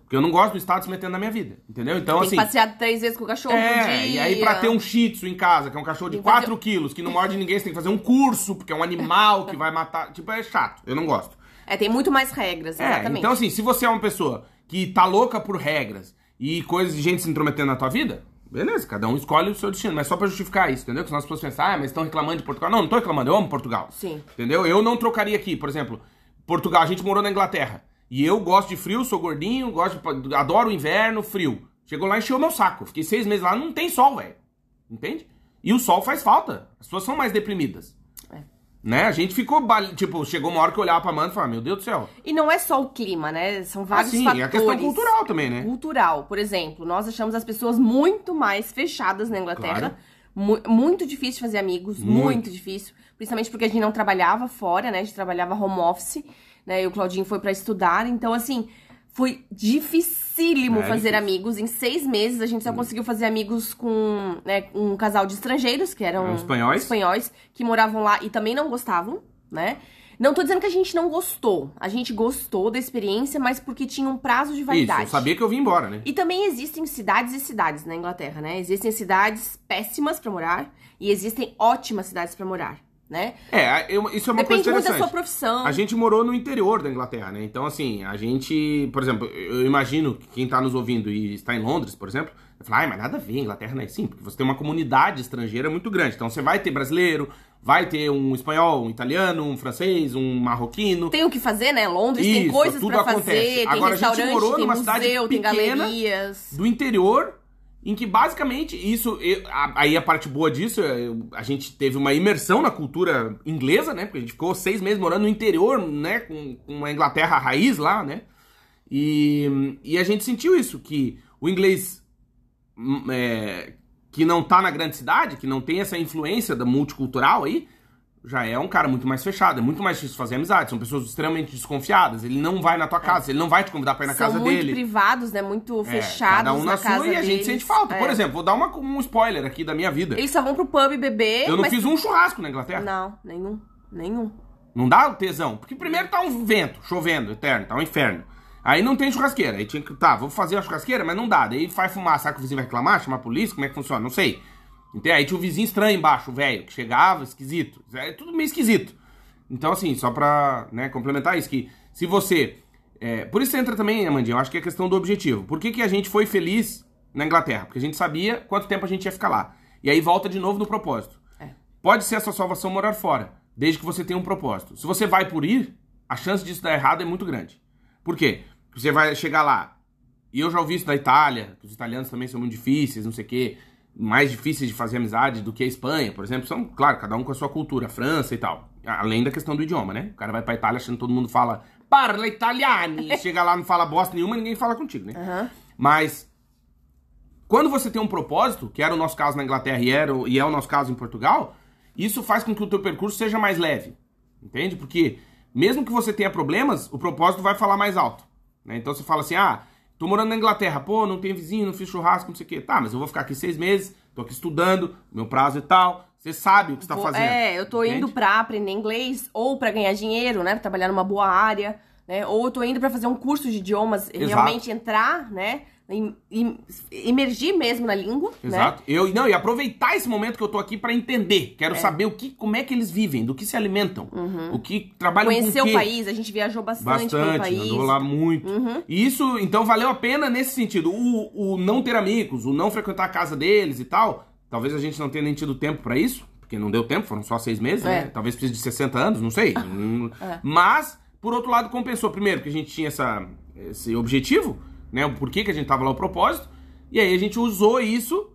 Porque eu não gosto do Estado se metendo na minha vida, entendeu? Então, Tem assim... que passear três vezes com o cachorro É, dia. e aí pra ter um shih tzu em casa, que é um cachorro de Tem que fazer- 4 quilos, que não morde ninguém, você tem que fazer um curso, porque é um animal que vai matar. *laughs* Tipo, é chato. Eu não gosto. É, tem muito mais regras, É, exatamente. então assim, se você é uma pessoa que tá louca por regras e coisas de gente se intrometendo na tua vida, beleza, cada um escolhe o seu destino, mas só pra justificar isso, entendeu? Que senão as pessoas pensam, ah, mas estão reclamando de Portugal. Não, não tô reclamando, eu amo Portugal. Sim. Entendeu? Eu não trocaria aqui, por exemplo, Portugal, a gente morou na Inglaterra. E eu gosto de frio, sou gordinho, gosto de, adoro o inverno, frio. Chegou lá e encheu meu saco. Fiquei seis meses lá, não tem sol, velho. Entende? E o sol faz falta. As pessoas são mais deprimidas. Né? A gente ficou, tipo, chegou uma hora que eu olhava pra Amanda e falava, meu Deus do céu. E não é só o clima, né? São vários Assim, fatores. é a questão cultural também, né? Cultural, por exemplo, nós achamos as pessoas muito mais fechadas na Inglaterra. Claro. Mu- muito difícil de fazer amigos, Muito. muito. difícil. Principalmente porque a gente não trabalhava fora, né? A gente trabalhava home office, né? E o Claudinho foi pra estudar. Então, assim, foi dificílimo fazer amigos. Em seis meses, a gente só conseguiu fazer amigos com né, um casal de estrangeiros, que eram espanhóis. espanhóis, que moravam lá e também não gostavam, né? Não tô dizendo que a gente não gostou. A gente gostou da experiência, mas porque tinha um prazo de Isso, validade. eu sabia que eu vim embora, né? E também existem cidades e cidades na Inglaterra, né? Existem cidades péssimas pra morar e existem ótimas cidades pra morar, né? É, eu- isso é uma Depende coisa muito da interessante. sua profissão. A gente morou no interior da Inglaterra, né? Então, assim, a gente, por exemplo, eu imagino que quem tá nos ouvindo e está em Londres, por exemplo, vai falar, ai, mas nada a ver, Inglaterra não é assim, porque você tem uma comunidade estrangeira muito grande. Então, você vai ter brasileiro, vai ter um espanhol, um italiano, um francês, um marroquino. Tem o que fazer, né? Londres tem Isso, coisas tudo pra acontece. fazer, tem Agora, a gente restaurante, morou tem numa cidade museu, tem pequena, galerias. do interior, em que basicamente isso. aí a parte boa disso, eu- a gente teve uma imersão na cultura inglesa, né? Porque a gente ficou seis meses morando no interior, né? Com, com uma Inglaterra raiz lá, né? E, e a gente sentiu isso, que o inglês hum, é, que não tá na grande cidade, que não tem essa influência da multicultural aí, já é um cara muito mais fechado, é muito mais difícil fazer amizade, são pessoas extremamente desconfiadas, ele não vai na tua casa, ele não vai te convidar pra ir na É. São casa muito dele. privados, né? Muito É, fechados cada um na, na, casa sua e a gente sente falta. É. Por exemplo, vou dar uma- um spoiler aqui da minha vida. Eles só vão pro pub beber, eu não mas... fiz um churrasco na Inglaterra. Não. Não, nenhum. Nenhum. dá o tesão. Porque primeiro tá um vento, chovendo, eterno, tá um inferno. Aí não tem churrasqueira. Aí tinha que, tá, vou fazer a churrasqueira, mas não dá. Daí faz fumar, sabe que o vizinho vai reclamar, chamar a polícia, como é que funciona? Não sei. Aí tinha um vizinho estranho embaixo, velho, que chegava, esquisito. É tudo meio esquisito. Então, assim, só pra né, complementar isso, que se você. é, por isso entra também, Amandinha, eu acho que é questão do objetivo. Por que, que a gente foi feliz na Inglaterra? Porque a gente sabia quanto tempo a gente ia ficar lá. E aí volta de novo no propósito. É. Pode ser a sua salvação morar fora, desde que você tenha um propósito. Se você vai por ir, a chance disso dar errado é muito grande. Por quê? Porque você vai chegar lá, e eu já ouvi isso da Itália, que os italianos também são muito difíceis, não sei o quê, mais difíceis de fazer amizade do que a Espanha, por exemplo. São, claro, cada um com a sua cultura, França e tal. Além da questão do idioma, né? O cara vai pra Itália achando que todo mundo fala parla italiano, *laughs* chega lá não fala bosta nenhuma, ninguém fala contigo, né? Aham. Mas quando você tem um propósito, que era o nosso caso na Inglaterra e, era, e é o nosso caso em Portugal, isso faz com que o teu percurso seja mais leve. Entende? Porque mesmo que você tenha problemas, o propósito vai falar mais alto. né? Então você fala assim, ah, tô morando na Inglaterra, pô, não tem vizinho, não fiz churrasco, não sei o quê. Tá, mas eu vou ficar aqui seis meses, tô aqui estudando, meu prazo e tal. Você sabe o que você tá Vou- fazendo. É, eu tô entende? indo pra aprender inglês ou pra ganhar dinheiro, né? Pra trabalhar numa boa área, né? Ou eu tô indo pra fazer um curso de idiomas e Exato. realmente entrar, né? Imergir mesmo na língua, Exato. né? Eu, não, e aproveitar esse momento que eu tô aqui pra entender. Quero saber o que, como é que eles vivem, do que se alimentam, o que trabalham Conhecer com o o quê. país, a gente viajou bastante, pelo Bastante, país. Uhum. andou lá muito. E isso, então, valeu a pena nesse sentido. O, o não ter amigos, o não frequentar a casa deles e tal, talvez a gente não tenha nem tido tempo pra isso, porque não deu tempo, foram só seis meses, É. né? Talvez precise de 60 anos, não sei. *laughs* Hum, Mas, por outro lado, compensou. Primeiro, que a gente tinha essa, esse objetivo, né? O porquê que a gente tava lá, o propósito. E aí a gente usou isso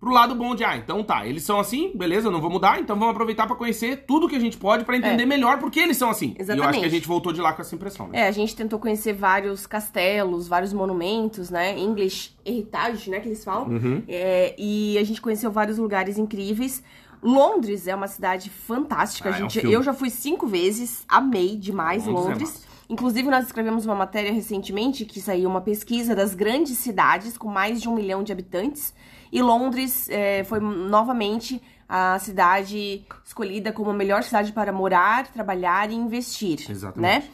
pro lado bom de, ah, então tá, eles são assim, beleza, não vou mudar, então vamos aproveitar pra conhecer tudo que a gente pode pra entender melhor por que eles são assim. E eu acho que a É. Exatamente. gente voltou de lá com essa impressão, né? É, a gente tentou conhecer vários castelos, vários monumentos, né? English Heritage, né? Que eles falam. Uhum. É, e a gente conheceu vários lugares incríveis. Londres é uma cidade fantástica. Ah, a é um gente, eu já fui cinco vezes, amei demais Londres é Londres. Inclusive, nós escrevemos uma matéria recentemente que saiu uma pesquisa das grandes cidades com mais de um milhão de habitantes. E Londres é, foi novamente a cidade escolhida como a melhor cidade para morar, trabalhar e investir. Exatamente. Né?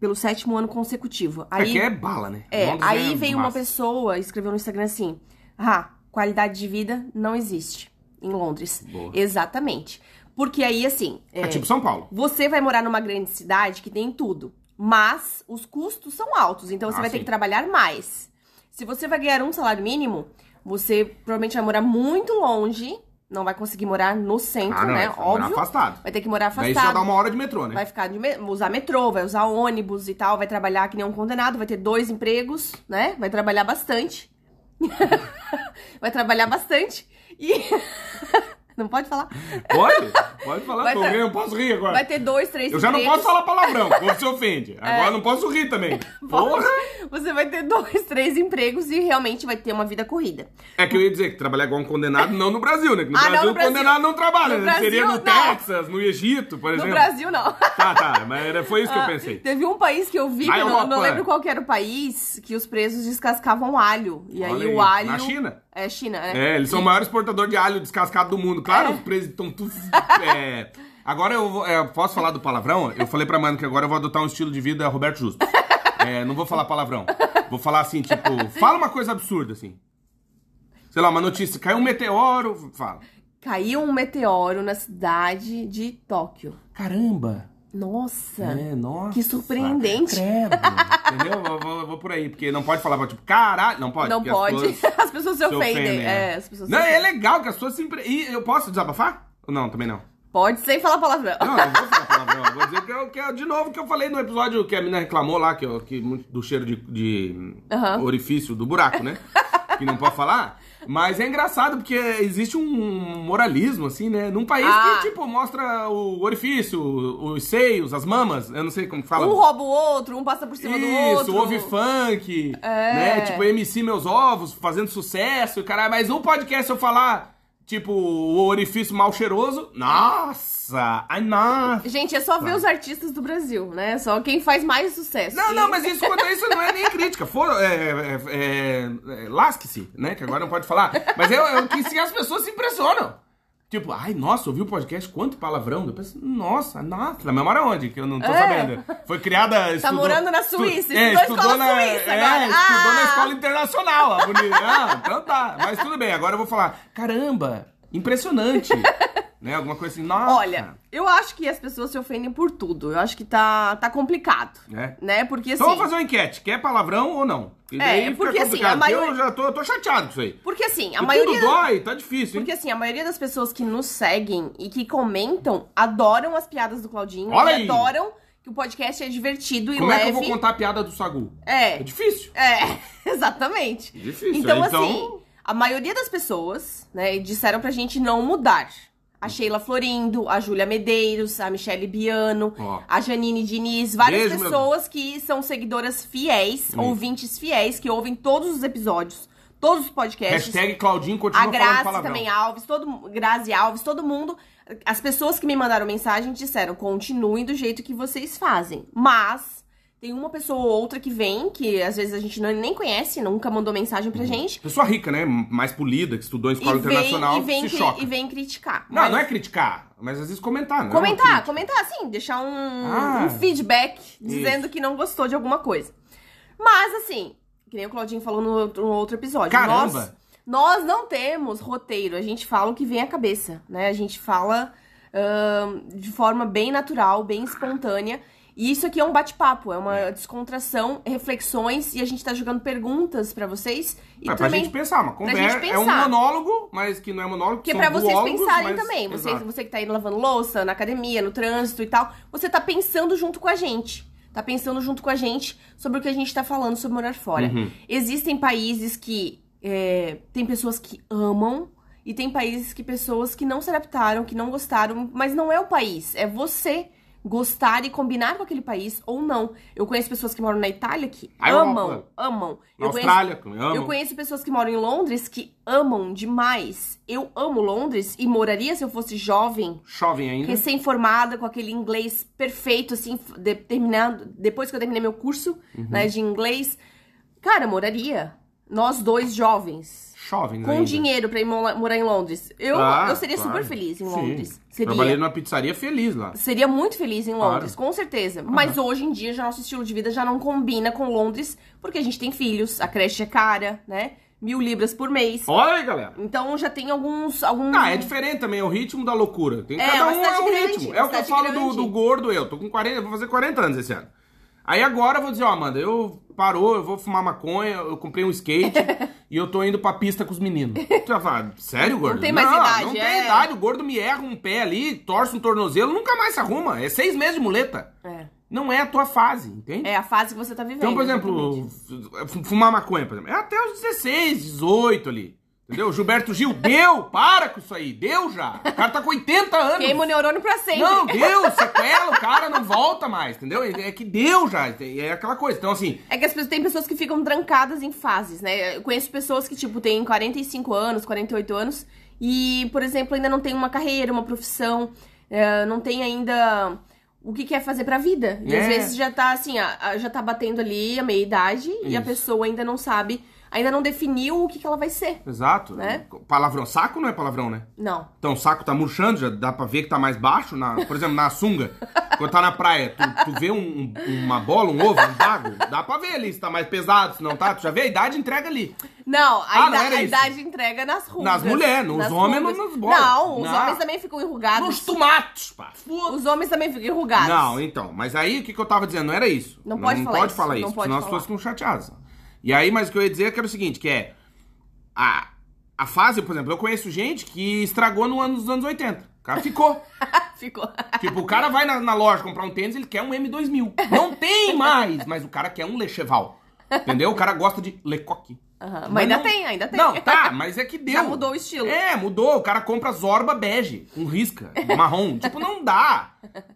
Pelo sétimo ano consecutivo. É que é bala, né? É, Londres aí veio uma massa. pessoa, escreveu no Instagram assim: Ah, qualidade de vida não existe em Londres. Boa. Exatamente. Porque aí, assim, é, É tipo São Paulo. você vai morar numa grande cidade que tem tudo, mas os custos são altos, então você Ah, vai ter sim. que trabalhar mais. Se você vai ganhar um salário mínimo, você provavelmente vai morar muito longe, não vai conseguir morar no centro, Ah, não, né? vai morar Óbvio. afastado. Vai ter que morar Daí afastado. já dá uma hora de metrô, né? Vai ficar de me- usar metrô, vai usar ônibus e tal, vai trabalhar que nem um condenado, vai ter dois empregos, né? Vai trabalhar bastante. *laughs* vai trabalar bastante. E. *laughs* não pode falar? Pode? Pode falar, Vai ter- eu posso rir agora. Vai ter dois, três Eu já não posso falar palavrão, o povo se ofende. *laughs* Agora eu não posso rir também. *laughs* Porra! Você vai ter dois, três empregos e realmente vai ter uma vida corrida. É que eu ia dizer que trabalhar igual um condenado não no Brasil, né? Que no Ah, não, Brasil no o Brasil. condenado não trabalha, No né? Seria Brasil, no não. Texas, no Egito, por No exemplo. Brasil, não. *laughs* Tá, tá, mas foi isso que eu Ah, pensei. Teve um país que eu vi, que eu não, não lembro qual era o país, que os presos descascavam alho. E aí Olha o aí, alho. na China? É, China, né? É, eles são o maior exportador de alho descascado do mundo. Claro, É. os presos estão tudo. é. Agora eu, vou- é, posso falar do palavrão? Eu falei pra Mano que agora eu vou adotar um estilo de vida Roberto Justo. É, não vou falar palavrão. Vou falar assim, tipo, fala uma coisa absurda, assim. Sei lá, uma notícia, caiu um meteoro, fala. Caiu um meteoro na cidade de Tóquio. Caramba! Nossa. É, nossa. Que surpreendente. Credo. *laughs* Entendeu? Eu vou, eu vou por aí, porque não pode falar, tipo, caralho. Não pode. não porque as pode. pessoas *laughs* As pessoas se se ofendem. ofendem, é, né? as pessoas Não, se é legal que as pessoas se. impre- E eu posso desabafar? Não, também não? Pode sem falar palavrão. Não, não vou falar *laughs* palavrão. Vou dizer que, eu, que é de novo que eu falei no episódio que a menina reclamou lá, que, eu- que do cheiro de, de Aham. orifício do buraco, né? que não pode falar. Mas é engraçado porque existe um moralismo, assim, né? Num país Ah. que, tipo, mostra o orifício, os seios, as mamas, eu não sei como fala. Um rouba o outro, um passa por cima do outro. Isso, ouve funk, É. né? Tipo, MC Meus Ovos, fazendo sucesso, caralho. Mas no podcast eu falar, tipo, o orifício mal cheiroso, nossa, ai, nossa. Gente, é só ver os artistas do Brasil, né? Só quem faz mais sucesso. Não, não, mas isso quanto a isso não é nem *laughs* crítica. For, é, é, é, é, Lasque-se, né? Que agora não pode falar. Mas é, é o que sim, as pessoas se impressionam. Tipo, ai, nossa, ouviu o podcast? Quanto palavrão? Depois, nossa, nossa. Na memória onde? Que eu não tô É. sabendo. Foi criada. estudou- morando na estu- Suíça, é, estudou na, suíça é, agora. estudou na Ah! escola internacional. A bonita. Ah, então tá. Mas tudo bem, agora eu vou falar. Caramba, impressionante. Né? Alguma coisa assim, nossa. Olha, eu acho que as pessoas se ofendem por tudo. Eu acho que tá, tá complicado. É. Né? Porque assim. Então vamos fazer uma enquete. Quer palavrão ou não? E fica porque, assim, a maioria- Eu já tô, eu tô chateado com isso aí. Porque assim, a E maioria. tudo dói, tá difícil, hein? Porque assim, a maioria das pessoas que nos seguem e que comentam adoram as piadas do Claudinho Olha e aí. adoram que o podcast é divertido e Como é leve. que eu vou contar a piada do Sagu? É. É difícil. É, *laughs* exatamente. É difícil. Então, Então- assim, a maioria das pessoas, né, disseram pra gente não mudar. A Sheila Florindo, a Júlia Medeiros, a Michele Biano, Ó. a Janine Diniz, várias Beijo, meu- pessoas que são seguidoras fiéis, Hum. ouvintes fiéis, que ouvem todos os episódios, todos os podcasts. Hashtag Claudinho continua A falando Grazi palavrão. também, Alves, todo Grazi Alves, todo mundo. As pessoas que me mandaram mensagem disseram: continuem do jeito que vocês fazem. Mas tem uma pessoa ou outra que vem, que às vezes a gente não, nem conhece, nunca mandou mensagem pra gente. Pessoa rica, né? Mais polida, que estudou em E Uhum. escola vem, internacional, e, vem, se cri- choca. e vem criticar. Não, Mas não é criticar, mas às vezes comentar, né? Comentar, comentar, sim, deixar um, Ah. um feedback dizendo que não gostou de alguma coisa. Mas, assim, que nem o Claudinho falou no, no outro episódio. Caramba! Nós, nós não temos roteiro, a gente fala o que vem à cabeça, né? A gente fala uh, de forma bem natural, bem espontânea. E isso aqui é um bate-papo, é uma descontração, reflexões, e a gente tá jogando perguntas para vocês. E é também, pra gente pensar, uma conversa. pensar. É um monólogo, mas que não é monólogo. Que é são pra vocês pensarem mas- também. Você, Exato. você que tá indo lavando louça, na academia, no trânsito e tal, você tá pensando junto com a gente. Tá pensando junto com a gente sobre o que a gente tá falando sobre morar fora. Uhum. Existem países que é, tem pessoas que amam e tem países que pessoas que não se adaptaram, que não gostaram, mas não é o país, é você gostar e combinar com aquele país ou não. Eu conheço pessoas que moram na Itália que A amam, Europa. amam. Na Eu conheço- Austrália, que amam. eu conheço pessoas que moram em Londres que amam demais. Eu amo Londres e moraria se eu fosse jovem, Jovem ainda. recém-formada, com aquele inglês perfeito, assim, de- terminado, depois que eu terminei meu curso Uhum. né, de inglês. Cara, moraria. Nós dois jovens. Jovens Com ainda. dinheiro pra ir mo- morar em Londres. Eu, Ah, eu seria claro. super feliz em Sim. Londres. Seria. Trabalhei numa pizzaria feliz lá. Seria muito feliz em Londres, Claro. com certeza. Mas hoje em dia, já nosso estilo de vida já não combina com Londres, porque a gente tem filhos, a creche é cara, né? Mil libras por mês. Olha aí, galera. Então já tem alguns. alguns... Ah, é diferente também, é o ritmo da loucura. Tem, É, cada um é um grande, ritmo. É o que eu falo do, do gordo, eu. Tô com 40, vou fazer 40 anos esse ano. Aí agora eu vou dizer, ó, Amanda, eu parou, eu vou fumar maconha, eu comprei um skate *laughs* e eu tô indo pra pista com os meninos. *laughs* Tu vai falar, sério, gordo? tem mais idade, Não tem é. idade, o gordo me erra um pé ali, torce um tornozelo, nunca mais se arruma. É seis meses de muleta. É. Não é a tua fase, entende? É a fase que você tá vivendo. Então, por exemplo, exatamente. fumar maconha, por exemplo, é até os 16, 18 ali. Entendeu? Gilberto Gil, deu! Para com isso aí, deu já! O cara tá com 80 anos. Queima o neurônio pra sempre. Não, deu, sequela, o cara não volta mais, entendeu? É que deu já, é aquela coisa. Então, assim, É que as pessoas, tem pessoas que ficam trancadas em fases, né? Eu conheço pessoas que, tipo, têm 45 anos, 48 anos e, por exemplo, ainda não tem uma carreira, uma profissão, é, não tem ainda o que quer fazer pra vida. E às É. vezes já tá, assim, já tá batendo ali a meia-idade e a pessoa ainda não sabe, ainda não definiu o que, que ela vai ser. exato. Né? Palavrão, saco não é palavrão, né? Não. Então o saco tá murchando, já dá pra ver que tá mais baixo. Na, por exemplo, na sunga, *laughs* quando tá na praia, tu, tu vê um- um- uma bola, um ovo, um bago, dá pra ver ali se tá mais pesado, se não tá. Tu já vê a idade entrega ali. Não, a, Ah, não ida- era a isso. idade entrega nas rugas. Nas mulheres, nos nas homens, rugas. não nas bolas. Não, os Não. homens também ficam enrugados. Nos tomates, pá. Os homens também ficam enrugados. Não, então, mas aí o que, que eu tava dizendo? Não era isso. Não pode falar pode isso, falar não isso, pode senão as falar. pessoas ficam chateadas. E aí, mas o que eu ia dizer é que era o seguinte, que é... A, a fase, por exemplo, eu conheço gente que estragou no ano dos anos 80. O cara ficou. *laughs* Ficou. tipo, o cara vai na, na loja comprar um tênis, ele quer um M2000. Não tem mais, mas o cara quer um Lecheval. Entendeu? O cara gosta de Lecoque. Aham, Mas ainda não- tem, ainda tem. Não, tá, mas é que *laughs* deu. Já mudou o estilo. É, mudou. O cara compra Zorba bege, com risca, marrom. tipo, não dá.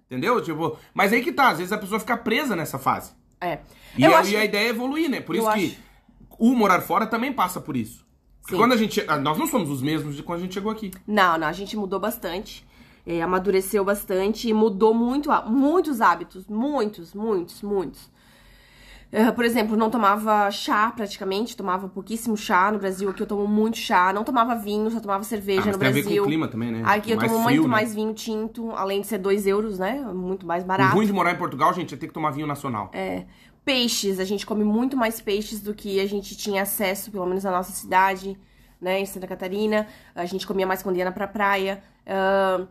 Entendeu? Tipo, mas aí que tá, às vezes a pessoa fica presa nessa fase. É. E, eu a, acho... e a ideia é evoluir, né? Por Eu isso que acho. o morar fora também passa por isso. Porque Sim. quando a gente. ah, Nós não somos os mesmos de quando a gente chegou aqui. Não, não, a gente mudou bastante. é, amadureceu bastante e mudou muito, muitos hábitos. Muitos, muitos, muitos. Por exemplo, não tomava chá praticamente, tomava pouquíssimo chá. No Brasil aqui eu tomo muito chá. Não tomava vinho, só tomava cerveja Ah, mas no tem a ver Brasil. com o clima também, né? Aqui eu Mais tomo frio, muito né? mais vinho tinto, além de ser 2 euros, né? Muito mais O barato. ruim de morar em Portugal, gente, é ter que tomar vinho nacional. É, peixes, a gente come muito mais peixes do que a gente tinha acesso, pelo menos na nossa cidade, né, em Santa Catarina. A gente comia mais quando ia pra praia. Ahn,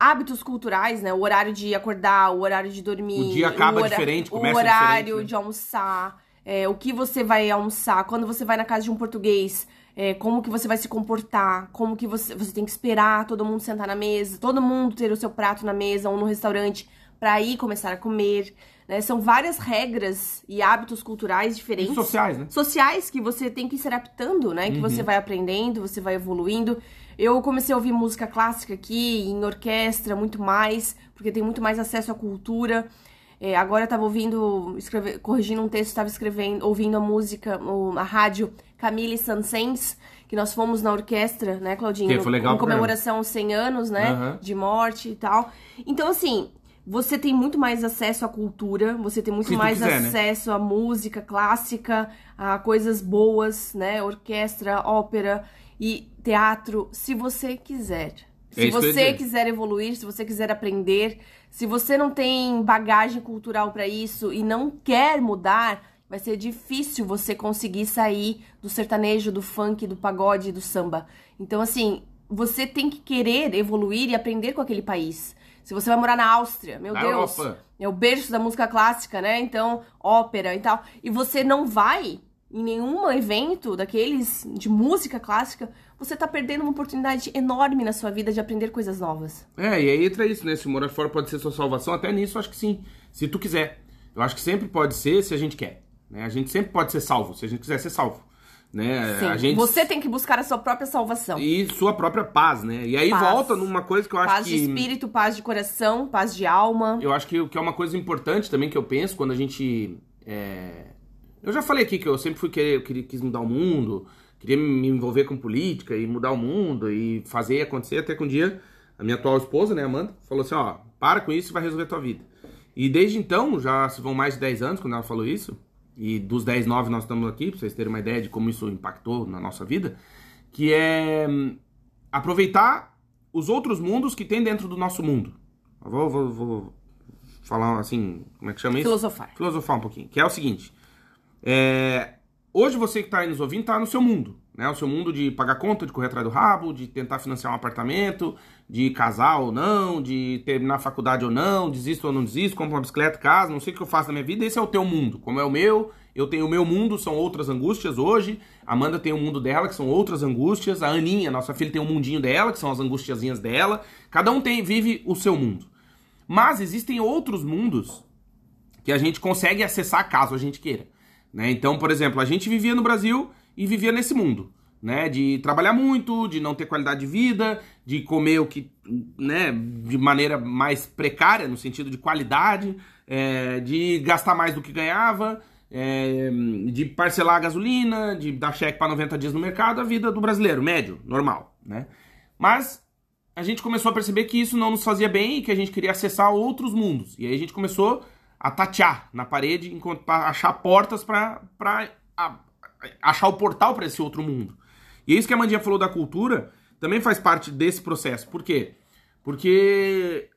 hábitos culturais, né, o horário de acordar, o horário de dormir. O dia acaba hora- diferente, O começa horário diferente, né? de almoçar, é, o que você vai almoçar, quando você vai na casa de um português... é, como que você vai se comportar, como que você, você tem que esperar todo mundo sentar na mesa, todo mundo ter o seu prato na mesa ou no restaurante para aí começar a comer. né? São várias regras e hábitos culturais diferentes. E sociais, né? Sociais que você tem que ir se adaptando, né? Que Uhum. você vai aprendendo, você vai evoluindo. Eu comecei a ouvir música clássica aqui, em orquestra, muito mais, porque tem muito mais acesso à cultura. É, agora eu tava ouvindo, escreve- corrigindo um texto, estava escrevendo, ouvindo a música, a rádio Camille Sansens, que nós fomos na orquestra, né, Claudinho? Que foi legal Em comemoração aos 100 anos, né, Aham. de morte e tal. Então, assim, você tem muito mais acesso à cultura, você tem muito Se mais quiser, né? acesso à música clássica, a coisas boas, né, orquestra, ópera e teatro, se você quiser. É Se ia você quiser evoluir, se você quiser aprender, se você não tem bagagem cultural pra isso e não quer mudar, vai ser difícil você conseguir sair do sertanejo, do funk, do pagode, do samba. Então, assim, você tem que querer evoluir e aprender com aquele país. Se você vai morar na Áustria, meu Na Deus, Europa. é o berço da música clássica, né? Então, ópera e tal. E você não vai em nenhum evento daqueles de música clássica, você tá perdendo uma oportunidade enorme na sua vida de aprender coisas novas. É, e aí entra isso, né? Se morar fora pode ser sua salvação, até nisso eu acho que sim. Se tu quiser. Eu acho que sempre pode ser se a gente quer. Né? A gente sempre pode ser salvo, se a gente quiser ser salvo. Né? Sim, a gente... Você tem que buscar a sua própria salvação. E sua própria paz, né? E aí Paz. volta numa coisa que eu acho Paz que. de espírito, paz de coração, paz de alma. Eu acho que, que é uma coisa importante também que eu penso quando a gente. é, Eu já falei aqui que eu sempre fui querer, eu queria, quis mudar o mundo, queria me envolver com política e mudar o mundo e fazer acontecer, até que um dia a minha atual esposa, né, Amanda, falou assim, ó, para com isso e vai resolver a tua vida. E desde então, já se vão mais de 10 anos quando ela falou isso, e dos 10, 9 nós estamos aqui, pra vocês terem uma ideia de como isso impactou na nossa vida, que é hum, aproveitar os outros mundos que tem dentro do nosso mundo. Vou, vou, vou falar assim, como é que chama isso? Filosofar. Filosofar um pouquinho. Que é o seguinte: é, hoje você que está aí nos ouvindo está no seu mundo. Né? O seu mundo de pagar conta, de correr atrás do rabo, de tentar financiar um apartamento, de casar ou não, de terminar a faculdade ou não, desisto ou não desisto, compro uma bicicleta, casa, não sei o que eu faço na minha vida. Esse é o teu mundo. Como é o meu, eu tenho o meu mundo, são outras angústias hoje. A Amanda tem o mundo dela, que são outras angústias. A Aninha, nossa filha, tem o mundinho dela, que são as angustiazinhas dela. Cada um tem vive o seu mundo. Mas existem outros mundos que a gente consegue acessar caso a gente queira. Né? Então, por exemplo, a gente vivia no Brasil e vivia nesse mundo. Né? De trabalhar muito, de não ter qualidade de vida, de comer o que. Né? de maneira mais precária, no sentido de qualidade, é, de gastar mais do que ganhava, é, de parcelar a gasolina, de dar cheque para 90 dias no mercado, a vida do brasileiro, médio, normal. Né? Mas a gente começou a perceber que isso não nos fazia bem e que a gente queria acessar outros mundos. E aí a gente começou a tatear na parede, enquanto- pra achar portas para achar o portal para esse outro mundo. E é isso que a Mandinha falou da cultura, também faz parte desse processo. Por quê? Porque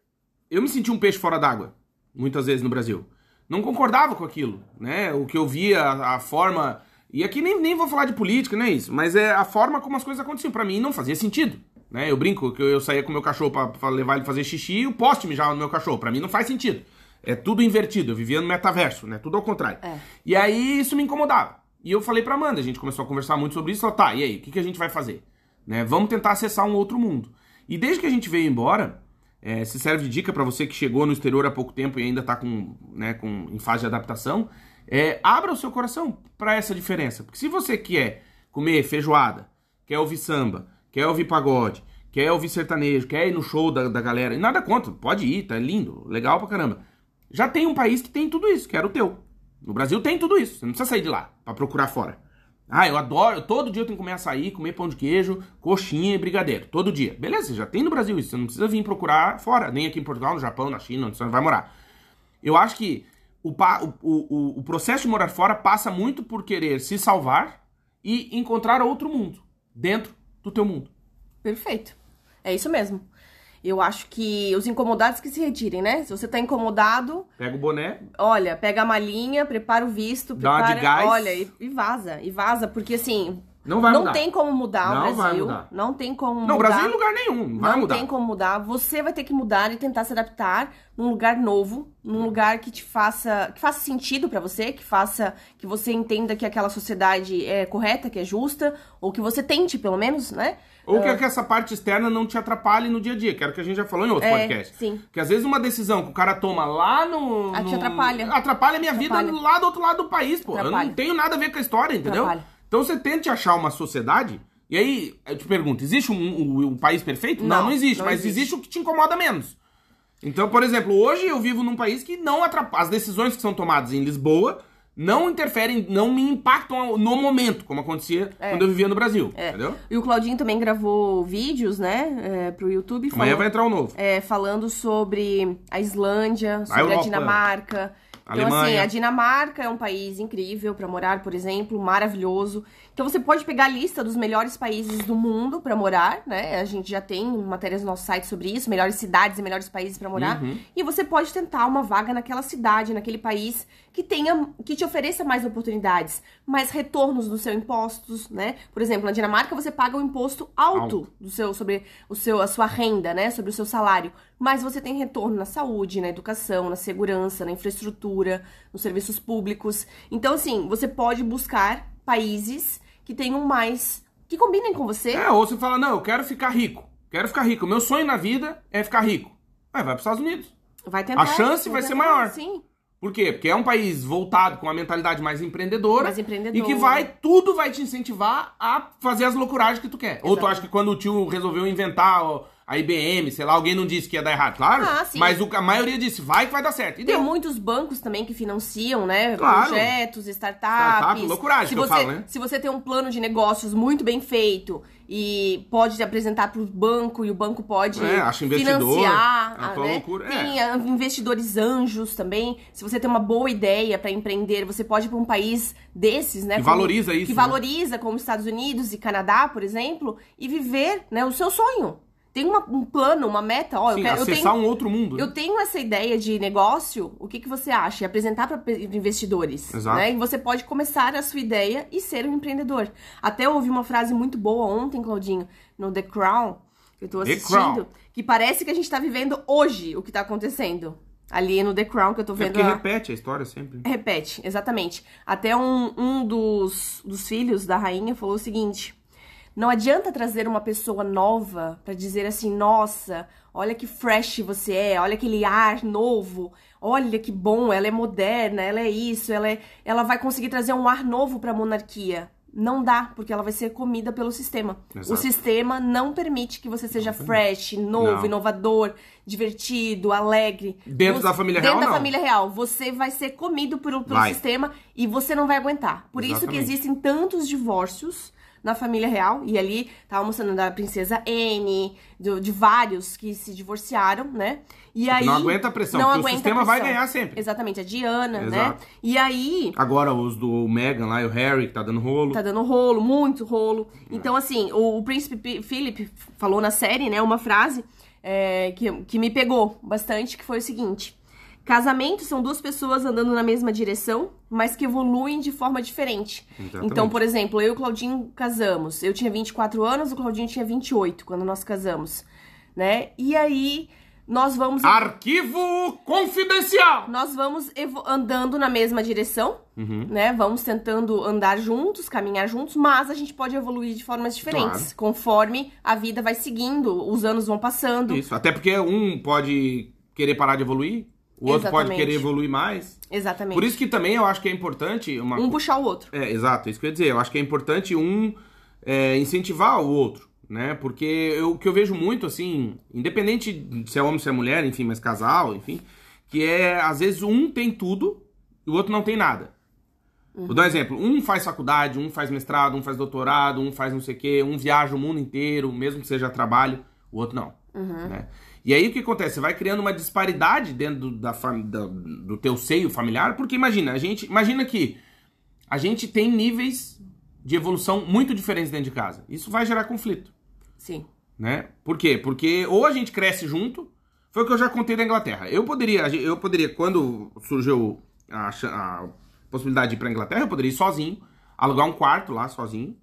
eu me senti um peixe fora d'água, muitas vezes no Brasil. Não concordava com aquilo, né? O que eu via, a, forma. E aqui nem, nem vou falar de política, não é isso, mas é a forma como as coisas aconteciam. Pra mim não fazia sentido. Né? Eu brinco que eu saía com o meu cachorro pra levar ele fazer xixi e o poste mijava no meu cachorro. Pra mim não faz sentido. É tudo invertido, eu vivia no metaverso, né? Tudo ao contrário. É. E aí isso me incomodava. E eu falei pra Amanda, a gente começou a conversar muito sobre isso, falou, tá, e aí, o que, que a gente vai fazer? Né? Vamos tentar acessar um outro mundo. E desde que a gente veio embora, é, se serve de dica pra você que chegou no exterior há pouco tempo e ainda tá com, né, com, em fase de adaptação, é, abra o seu coração pra essa diferença. Porque se você quer comer feijoada, quer ouvir samba, quer ouvir pagode, quer ouvir sertanejo, quer ir no show da, da galera, e nada contra, pode ir, tá lindo, legal pra caramba. Já tem um país que tem tudo isso, que era o teu. No Brasil tem tudo isso, você não precisa sair de lá pra procurar fora. Ah, eu adoro, todo dia eu tenho que comer açaí, comer pão de queijo, coxinha e brigadeiro, todo dia. Beleza, você já tem no Brasil isso, você não precisa vir procurar fora, nem aqui em Portugal, no Japão, na China, onde você vai morar. Eu acho que o, o, o, o processo de morar fora passa muito por querer se salvar e encontrar outro mundo dentro do teu mundo. Perfeito. É isso mesmo. Eu acho que os incomodados que se retirem, né? Se você tá incomodado, Pega o boné, olha, pega a malinha, prepara o visto, Dá uma prepara, de gás. olha, e, e vaza, e vaza, porque assim, não vai não mudar. tem como mudar Não o vai Brasil, mudar. não tem como Não, o mudar. Brasil em lugar nenhum, não vai não mudar. tem como mudar. Você vai ter que mudar e tentar se adaptar num lugar novo, num lugar que te faça, que faça sentido pra você, que faça que você entenda que aquela sociedade é correta, que é justa, ou que você tente, pelo menos, né? Ou que, que essa parte externa não te atrapalhe no dia a dia, que era o que a gente já falou em outros É, podcasts. sim. Que às vezes uma decisão que o cara toma lá no. Ah, te no- atrapalha. Atrapalha a minha Atrapalha. vida lá do outro lado do país, pô. Eu Atrapalha. não tenho nada a ver com a história, entendeu? Atrapalha. Então você tente achar uma sociedade. E aí, eu te pergunto, existe um, um- um país perfeito? Não, Não, não existe, não mas existe. existe o que te incomoda menos. Então, por exemplo, hoje eu vivo num país que não atrapalha. As decisões que são tomadas em Lisboa não interferem, não me impactam no momento, como acontecia quando eu vivia no Brasil. É. Entendeu? E o Claudinho também gravou vídeos, né, é, pro YouTube. Amanhã falando- vai entrar um novo. é, falando sobre a Islândia, sobre a, Europa. Dinamarca. Então, assim, Alemanha. a Dinamarca é um país incrível pra morar, por exemplo, maravilhoso. Então, você pode pegar a lista dos melhores países do mundo pra morar, né? A gente já tem matérias no nosso site sobre isso, melhores cidades e melhores países pra morar. Uhum. E você pode tentar uma vaga naquela cidade, naquele país que tenha, que te ofereça mais oportunidades, mais retornos dos seus impostos, né? Por exemplo, na Dinamarca você paga um imposto alto, Alto. do seu sobre o seu a sua renda, né, sobre o seu salário, mas você tem retorno na saúde, na educação, na segurança, na infraestrutura, nos serviços públicos. Então assim, você pode buscar países que tenham mais que combinem com você. É, ou você fala, não, eu quero ficar rico. Quero ficar rico. Meu sonho na vida é ficar rico. Aí vai para os Estados Unidos. Vai tentar. A chance vai ser tentar, maior. Sim. Por quê? Porque é um país voltado com uma mentalidade mais empreendedora. Mais empreendedora. E que vai, tudo vai te incentivar a fazer as loucuragens que tu quer. Ou tu acha que quando o tio resolveu inventar a IBM, sei lá, alguém não disse que ia dar errado. Claro, Ah, sim. mas o- a maioria disse, vai que vai dar certo. E Tem deu. muitos bancos também que financiam, né? Claro. Projetos, startups. Startup, loucuragem se que eu você, falo, né? Se você tem um plano de negócios muito bem feito e pode apresentar para o banco e o banco pode É, investidor, financiar, é uma né? loucura, Tem é. ah, investidores anjos também. Se você tem uma boa ideia para empreender, você pode ir para um país desses, né? Que como- valoriza isso, Que né? valoriza, como Estados Unidos e Canadá, por exemplo, e viver, né, o seu sonho. Tem uma- um plano, uma meta, ó, Sim, eu, quero, eu acessar tenho um outro mundo. né? eu tenho essa ideia de negócio, o que, que você acha? E apresentar para investidores. Exato. Né? E você pode começar a sua ideia e ser um empreendedor. Até eu ouvi uma frase muito boa ontem, Claudinho, no The Crown, que eu tô assistindo, que parece que a gente tá vivendo hoje o que tá acontecendo. Ali no The Crown, que eu tô É vendo. porque a- repete a história sempre. Repete, exatamente. Até um, um dos, dos filhos da rainha falou o seguinte: não adianta trazer uma pessoa nova pra dizer assim, nossa, olha que fresh você é, olha aquele ar novo, olha que bom, ela é moderna, ela é isso, ela, é, ela vai conseguir trazer um ar novo pra monarquia. Não dá, porque ela vai ser comida pelo sistema. Exato. O sistema não permite que você seja fresh, novo, Não. inovador, divertido, alegre. Dentro Você- da família dentro real, da não. família real. Você vai ser comido pelo, sistema e você não vai aguentar. Por isso que Exatamente. existem tantos divórcios na família real. E ali tava mostrando da princesa Anne, do- de vários que se divorciaram, né? E aí. não aguenta a pressão, não o aguenta a sistema vai ganhar sempre. Exatamente, a Diana, né? Exato. E aí. Agora os do Meghan lá e o Harry, que tá dando rolo. Tá dando rolo, muito rolo. É. Então, assim, o, o príncipe Philip falou na série, né, uma frase é, que, que me pegou bastante, que foi o seguinte. Casamentos são duas pessoas andando na mesma direção, mas que evoluem de forma diferente. Exatamente. Então, por exemplo, eu e o Claudinho casamos. Eu tinha 24 anos, o Claudinho tinha 28 quando nós casamos, né? E aí nós vamos Arquivo confidencial! nós vamos andando na mesma direção, Uhum. né? Vamos tentando andar juntos, caminhar juntos, mas a gente pode evoluir de formas diferentes, Claro. conforme a vida vai seguindo, os anos vão passando. Isso, até porque um pode querer parar de evoluir, o outro pode Exatamente. querer evoluir mais. Exatamente. Por isso que também eu acho que é importante uma um puxar o outro. É, exato, isso que eu ia dizer. Eu acho que é importante um é, incentivar o outro, né? Porque eu- o que eu vejo muito, assim, independente de se é homem, se é mulher, enfim, mas casal, enfim, que é, às vezes, um tem tudo e o outro não tem nada. Vou dar um exemplo. Um faz faculdade, um faz mestrado, um faz doutorado, um faz não sei o quê, um viaja o mundo inteiro, mesmo que seja trabalho, o outro não. né? E aí o que acontece? Você vai criando uma disparidade dentro do, da, do teu seio familiar, porque imagina, a gente. Imagina que a gente tem níveis de evolução muito diferentes dentro de casa. Isso vai gerar conflito, Sim. né? Por quê? Porque ou a gente cresce junto, foi o que eu já contei da Inglaterra. Eu poderia, eu poderia quando surgiu a, a possibilidade de ir pra Inglaterra, eu poderia ir sozinho, alugar um quarto lá sozinho,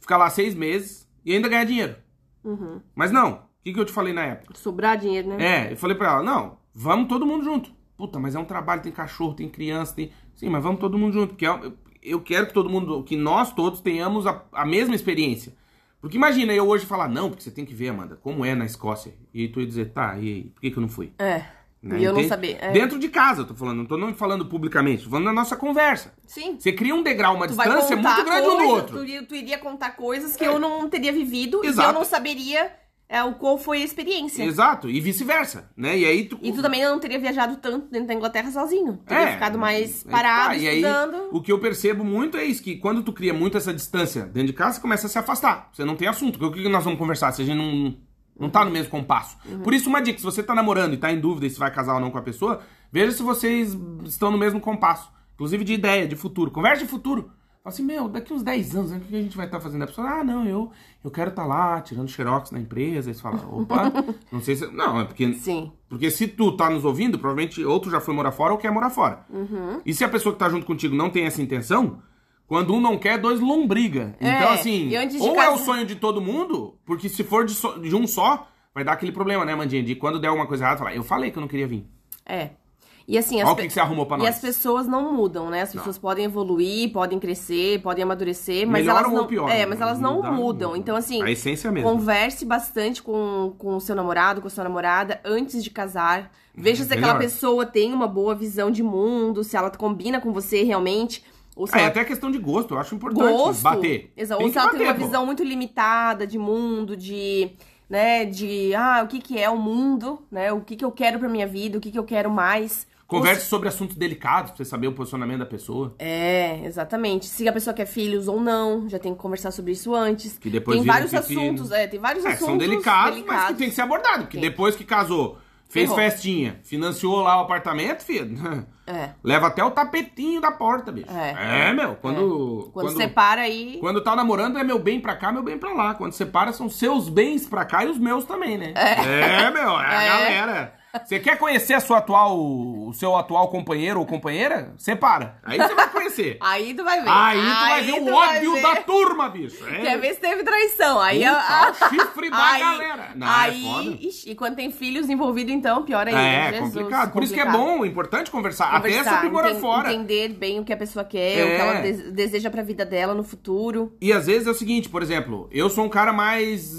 ficar lá seis meses e ainda ganhar dinheiro. Uhum. Mas não. O que, que eu te falei na época? Sobrar dinheiro, né? É, eu falei pra ela, não, vamos todo mundo junto. Puta, mas é um trabalho, tem cachorro, tem criança, tem. Sim, mas vamos todo mundo junto, porque eu, eu quero que todo mundo, que nós todos tenhamos a, a mesma experiência. Porque imagina eu hoje falar, não, porque você tem que ver, Amanda, como é na Escócia. E tu ia dizer, tá, e por que, que eu não fui? É. Né? E eu não saber. É. Dentro de casa, eu tô falando, não tô não falando publicamente, tô falando na nossa conversa. Sim. Você cria um degrau, uma Tu distância muito grande um do outro. Tu, iria- tu iria contar coisas que eu não teria vivido e que Exato. eu não saberia é, o qual foi a experiência. Exato, e vice-versa, né? E aí tu. E tu também não teria viajado tanto dentro da Inglaterra sozinho. Teria É, ficado mais aí parado, tá, e aí, estudando. o que eu percebo muito é isso, que quando tu cria muito essa distância dentro de casa, você começa a se afastar. Você não tem assunto. O que nós vamos conversar se a gente não, Não tá no mesmo compasso. Por isso, uma dica: se você tá namorando e tá em dúvida se vai casar ou não com a pessoa, veja se vocês estão no mesmo compasso. Inclusive de ideia, de futuro. Conversa de futuro. Fala assim, meu, daqui uns 10 anos, né, o que a gente vai estar fazendo? A pessoa, ah, não, eu, eu quero estar lá, tirando xerox na empresa. Aí você fala, opa, *laughs* não sei se. Não, é porque. Sim. Porque se tu tá nos ouvindo, provavelmente outro já foi morar fora ou quer morar fora. Uhum. E se a pessoa que tá junto contigo não tem essa intenção, quando um não quer, dois lombriga. É, Então, assim, ou é o sonho de todo mundo, porque se for de, só- de um só, vai dar aquele problema, né, Mandinha? De quando der alguma coisa errada, falar, eu falei que eu não queria vir. É. E assim, as pe- E as pessoas não mudam, né? As pessoas podem evoluir, podem crescer, podem amadurecer, mas Melhoram elas não. pioram, é, mas elas não mudam. mudam. Então, assim, A essência é a mesma. converse bastante com, com o seu namorado, com a sua namorada, antes de casar. Veja se aquela Melhor. pessoa tem uma boa visão de mundo, se ela combina com você realmente. Ou se é ela até questão de gosto, eu acho importante gosto. bater. Exato. Ou se ela bater, tem uma pô. visão muito limitada de mundo, de, né, de, ah, o que que é o mundo, né? O que que eu quero pra minha vida, o que que eu quero mais. Converse sobre assuntos delicados, pra você saber o posicionamento da pessoa. É, exatamente. Se a pessoa quer filhos ou não, já tem que conversar sobre isso antes. Que depois tem vários assuntos, é, tem vários É, assuntos são delicados, mas que tem que ser abordado. Porque Tem. depois que casou, fez Ferrou. festinha, financiou lá o apartamento, filho. *laughs* É. Leva até o tapetinho da porta, bicho. É. É, meu. Quando, Quando, separa aí, Quando tá namorando é meu bem pra cá, meu bem pra lá. Quando separa são seus bens pra cá e os meus também, né? É, meu, é, a É. galera. Você quer conhecer a sua atual, o seu atual companheiro ou companheira? Separa. Aí você vai conhecer. *laughs* aí tu vai ver. Aí tu vai ver o tu vai ódio ver. da turma, bicho. É. Quer ver se teve traição. Aí, Puta, a- o chifre da aí, galera. Não, é aí, foda. ixi, e quando tem filhos envolvidos, então, pior ainda. É, Jesus, complicado. Por isso que é complicado. bom, é importante conversar. Até Conversar, sobre morar enten- fora. Entender bem o que a pessoa quer, É. o que ela des- deseja pra vida dela no futuro. E às vezes é o seguinte, por exemplo, eu sou um cara mais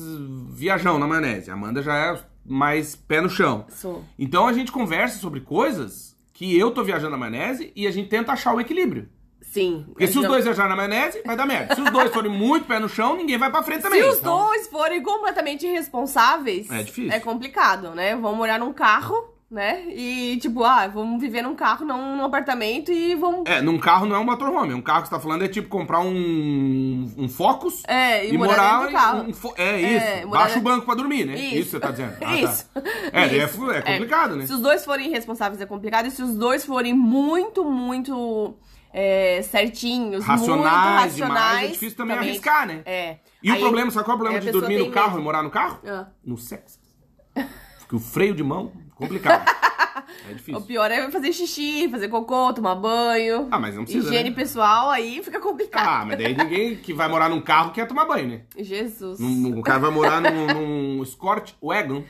viajão na maionese. A Amanda já é mais pé no chão. Sou. Então a gente conversa sobre coisas que eu tô viajando na maionese e a gente tenta achar o equilíbrio. Sim. Porque se os Não- dois viajarem na maionese, vai dar merda. Se os dois forem muito pé no chão, ninguém vai pra frente Se também. os Então, dois forem completamente irresponsáveis, É difícil. É complicado, né? Vão morar num carro, né? E tipo, ah, vamos viver num carro, não num apartamento e vamos. É, num carro não é um motorhome. Um carro que você tá falando é tipo comprar um, um Focus É, e e morar do carro. um fo- É É, isso. Baixa o dentro- banco pra dormir, né? Isso. Isso, você tá dizendo. Ah, *laughs* tá. Isso. É, daí é, Isso. fu- é complicado, né? Se os dois forem irresponsáveis é complicado, e se os dois forem muito, muito é, certinhos, Racionais muito racionais, demais, é difícil também arriscar, né? É. E o Aí- problema, sabe qual é o problema de dormir no carro e morar no carro? Ah. No sexo. Porque o freio de mão, complicado. *laughs* é O difícil. pior é fazer xixi, fazer cocô, tomar banho. Ah, mas não precisa, Higiene né? pessoal, aí fica complicado. Ah, mas daí ninguém que vai morar num carro quer tomar banho, né? Jesus. Num- O cara vai morar num, *laughs* num Escort Wagon.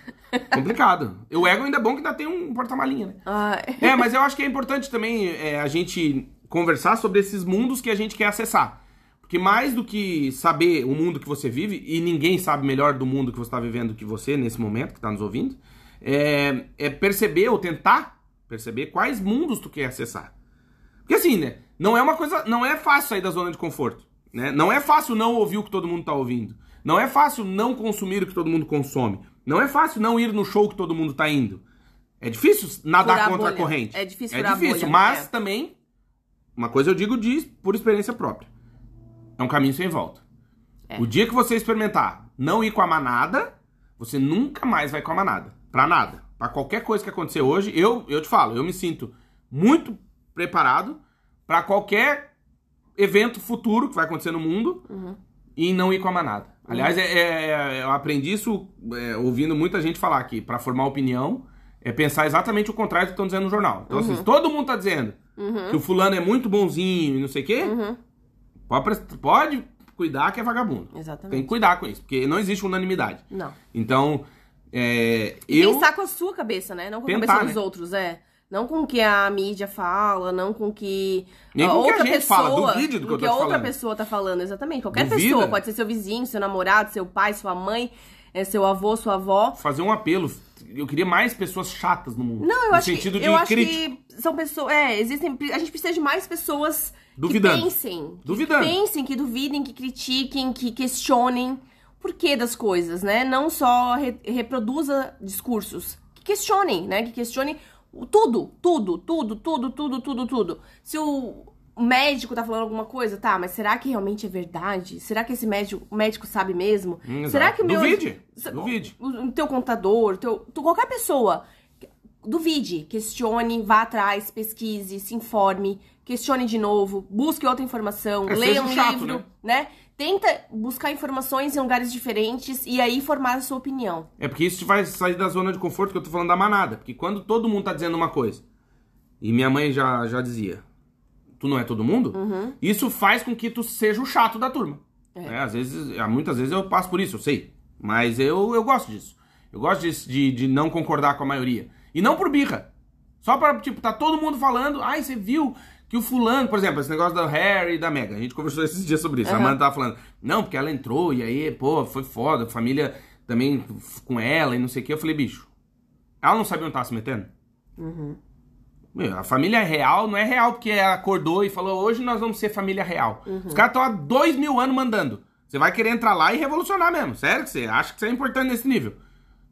Complicado. E o Wagon ainda é bom que ainda tem um porta-malinha, né? Ai. É, mas eu acho que é importante também é, a gente conversar sobre esses mundos que a gente quer acessar. Porque mais do que saber o mundo que você vive, e ninguém sabe melhor do mundo que você está vivendo que você nesse momento, que está nos ouvindo, é, é perceber ou tentar perceber quais mundos tu quer acessar. Porque assim, né? Não é uma coisa. Não é fácil sair da zona de conforto. Né? Não é fácil não ouvir o que todo mundo tá ouvindo. Não é fácil não consumir o que todo mundo consome. Não é fácil não ir no show que todo mundo tá indo. É difícil nadar Furar a contra a bolha. corrente. É difícil É a difícil, bolha, mas é. também, uma coisa eu digo de, por experiência própria. É um caminho sem volta. É. O dia que você experimentar não ir com a manada, você nunca mais vai com a manada. Pra nada. Pra qualquer coisa que acontecer hoje, eu, eu te falo, eu me sinto muito preparado pra qualquer evento futuro que vai acontecer no mundo Uhum. e não ir com a manada. Aliás, é, é- eu aprendi isso é, ouvindo muita gente falar aqui. Pra formar opinião, é pensar exatamente o contrário do que estão dizendo no jornal. Então, Uhum. assim, se todo mundo tá dizendo que o fulano é muito bonzinho e não sei o quê, Uhum. pode, pode cuidar que é vagabundo. Exatamente. Tem que cuidar com isso, porque não existe unanimidade. Não. Então, é, eu... pensar com a sua cabeça, né? Não com a Tentar, cabeça né? dos outros, é. Não com o que a mídia fala, não com o que Nem com o que a outra gente pessoa, fala, duvide do que tô a outra falando. pessoa tá falando, exatamente. Qualquer Duvida. pessoa, pode ser seu vizinho, seu namorado, seu pai, sua mãe, é, seu avô, sua avó. fazer um apelo. Eu queria mais pessoas chatas no mundo. Não, eu no acho sentido que, de eu acho crítico. que são pessoas, é, existem, a gente precisa de mais pessoas Duvidando. que pensem, que Duvidando. pensem, que duvidem, que critiquem, que questionem porquê das coisas, né? Não só re- reproduza discursos, que questionem, né? Que questionem tudo, tudo, tudo, tudo, tudo, tudo, tudo. Se o médico tá falando alguma coisa, tá, mas será que realmente é verdade? Será que esse médico, médico sabe mesmo? Hum, será exato. que o meu. Duvide. Duvide. O, o teu contador, teu, tu, qualquer pessoa. Duvide, questione, vá atrás, pesquise, se informe, questione de novo, busque outra informação, É, leia um chato, livro, né? Tenta buscar informações em lugares diferentes e aí formar a sua opinião. É porque isso te vai sair da zona de conforto que eu tô falando da manada. Porque quando todo mundo tá dizendo uma coisa, e minha mãe já, já dizia, tu não é todo mundo, Uhum. isso faz com que tu seja o chato da turma. É. né? Às vezes, muitas vezes eu passo por isso, eu sei. Mas eu, eu gosto disso. Eu gosto de, de, de não concordar com a maioria. E não por birra. Só para, tipo, tá todo mundo falando, ai, você viu que o fulano, por exemplo, esse negócio do Harry e da Meghan, a gente conversou *laughs* esses dias sobre isso. A Aham. Amanda tava falando, não, porque ela entrou e aí, pô, foi foda, a família também com ela e não sei o que. Eu falei, bicho, ela não sabia onde tava se metendo? Meu, a família real não é real porque ela acordou e falou, hoje nós vamos ser família real. Os caras estão há dois mil anos mandando. Você vai querer entrar lá e revolucionar mesmo. Sério que você acha que você é importante nesse nível?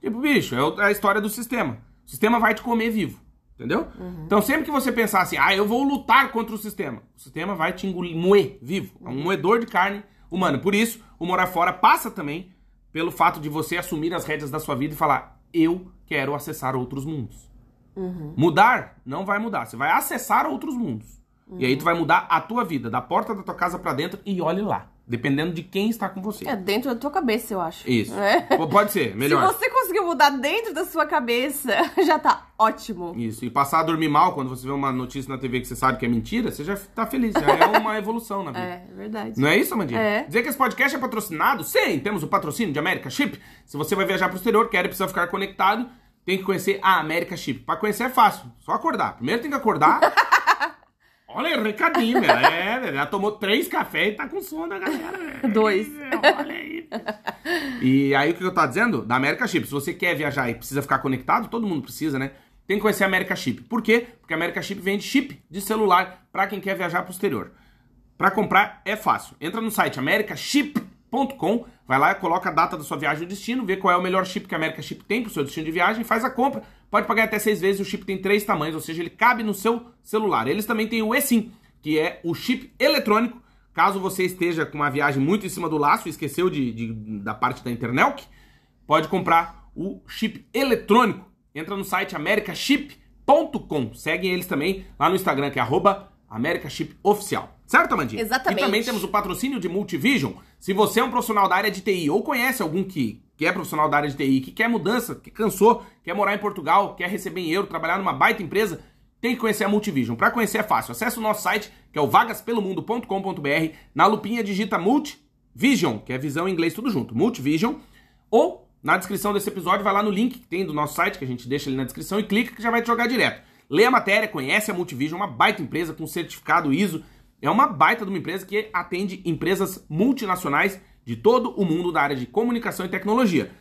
Tipo, bicho, é é a história do sistema. O sistema vai te comer vivo. Entendeu? Então, sempre que você pensar assim, ah, eu vou lutar contra o sistema, o sistema vai te engolir, moer vivo. É um moedor de carne humana. Por isso, o morar fora passa também pelo fato de você assumir as rédeas da sua vida e falar, eu quero acessar outros mundos. Mudar não vai mudar. Você vai acessar outros mundos. E aí tu vai mudar a tua vida, da porta da tua casa pra dentro e olhe lá. Dependendo de quem está com você. É dentro da tua cabeça, eu acho. Isso. É. Pode ser, melhor. Se você conseguiu mudar dentro da sua cabeça, *laughs* já tá ótimo. Isso. E passar a dormir mal quando você vê uma notícia na TV que você sabe que é mentira, você já tá feliz. Já é uma *laughs* evolução na vida. É, é verdade. Não é isso, Amandinha? É. Dizer que esse podcast é patrocinado? Sim, temos o patrocínio de América Chip. Se você vai viajar pro exterior, quer e precisa ficar conectado, tem que conhecer a América Chip. Pra conhecer é fácil, só acordar. Primeiro tem que acordar. *laughs* Olha recadinho, meu. É, *laughs* já tomou três cafés e tá com sono, galera. *laughs* Dois. Olha aí. E aí, o que eu tava dizendo? Da América Chip. Se você quer viajar e precisa ficar conectado, todo mundo precisa, né? Tem que conhecer a América Chip. Por quê? Porque a América Chip vende chip de celular pra quem quer viajar pro exterior. Pra comprar é fácil. Entra no site americaship.com, vai lá, coloca a data da sua viagem e o destino, vê qual é o melhor chip que a America Chip tem pro seu destino de viagem, faz a compra. Pode pagar até seis vezes, o chip tem três tamanhos, ou seja, ele cabe no seu celular. Eles também têm o eSIM, que é o chip eletrônico. Caso você esteja com uma viagem muito em cima do laço e esqueceu de, de- da parte da internet, pode comprar o chip eletrônico. Entra no site americaship.com. Seguem eles também lá no Instagram, que é arroba. Certo, Amandinha? Exatamente. E também temos o patrocínio de Multivision. Se você é um profissional da área de TI ou conhece algum que, que é profissional da área de TI, que quer mudança, que cansou, quer morar em Portugal, quer receber em euro, trabalhar numa baita empresa, tem que conhecer a Multivision. Para conhecer é fácil. Acesse o nosso site, que é o vagaspelomundo.com.br. Na lupinha digita Multivision, que é visão em inglês tudo junto. Multivision. Ou na descrição desse episódio, vai lá no link que tem do nosso site, que a gente deixa ali na descrição, e clica que já vai te jogar direto. Lê a matéria, conhece a Multivision, uma baita empresa com certificado ISO. É uma baita de uma empresa que atende empresas multinacionais de todo o mundo da área de comunicação e tecnologia.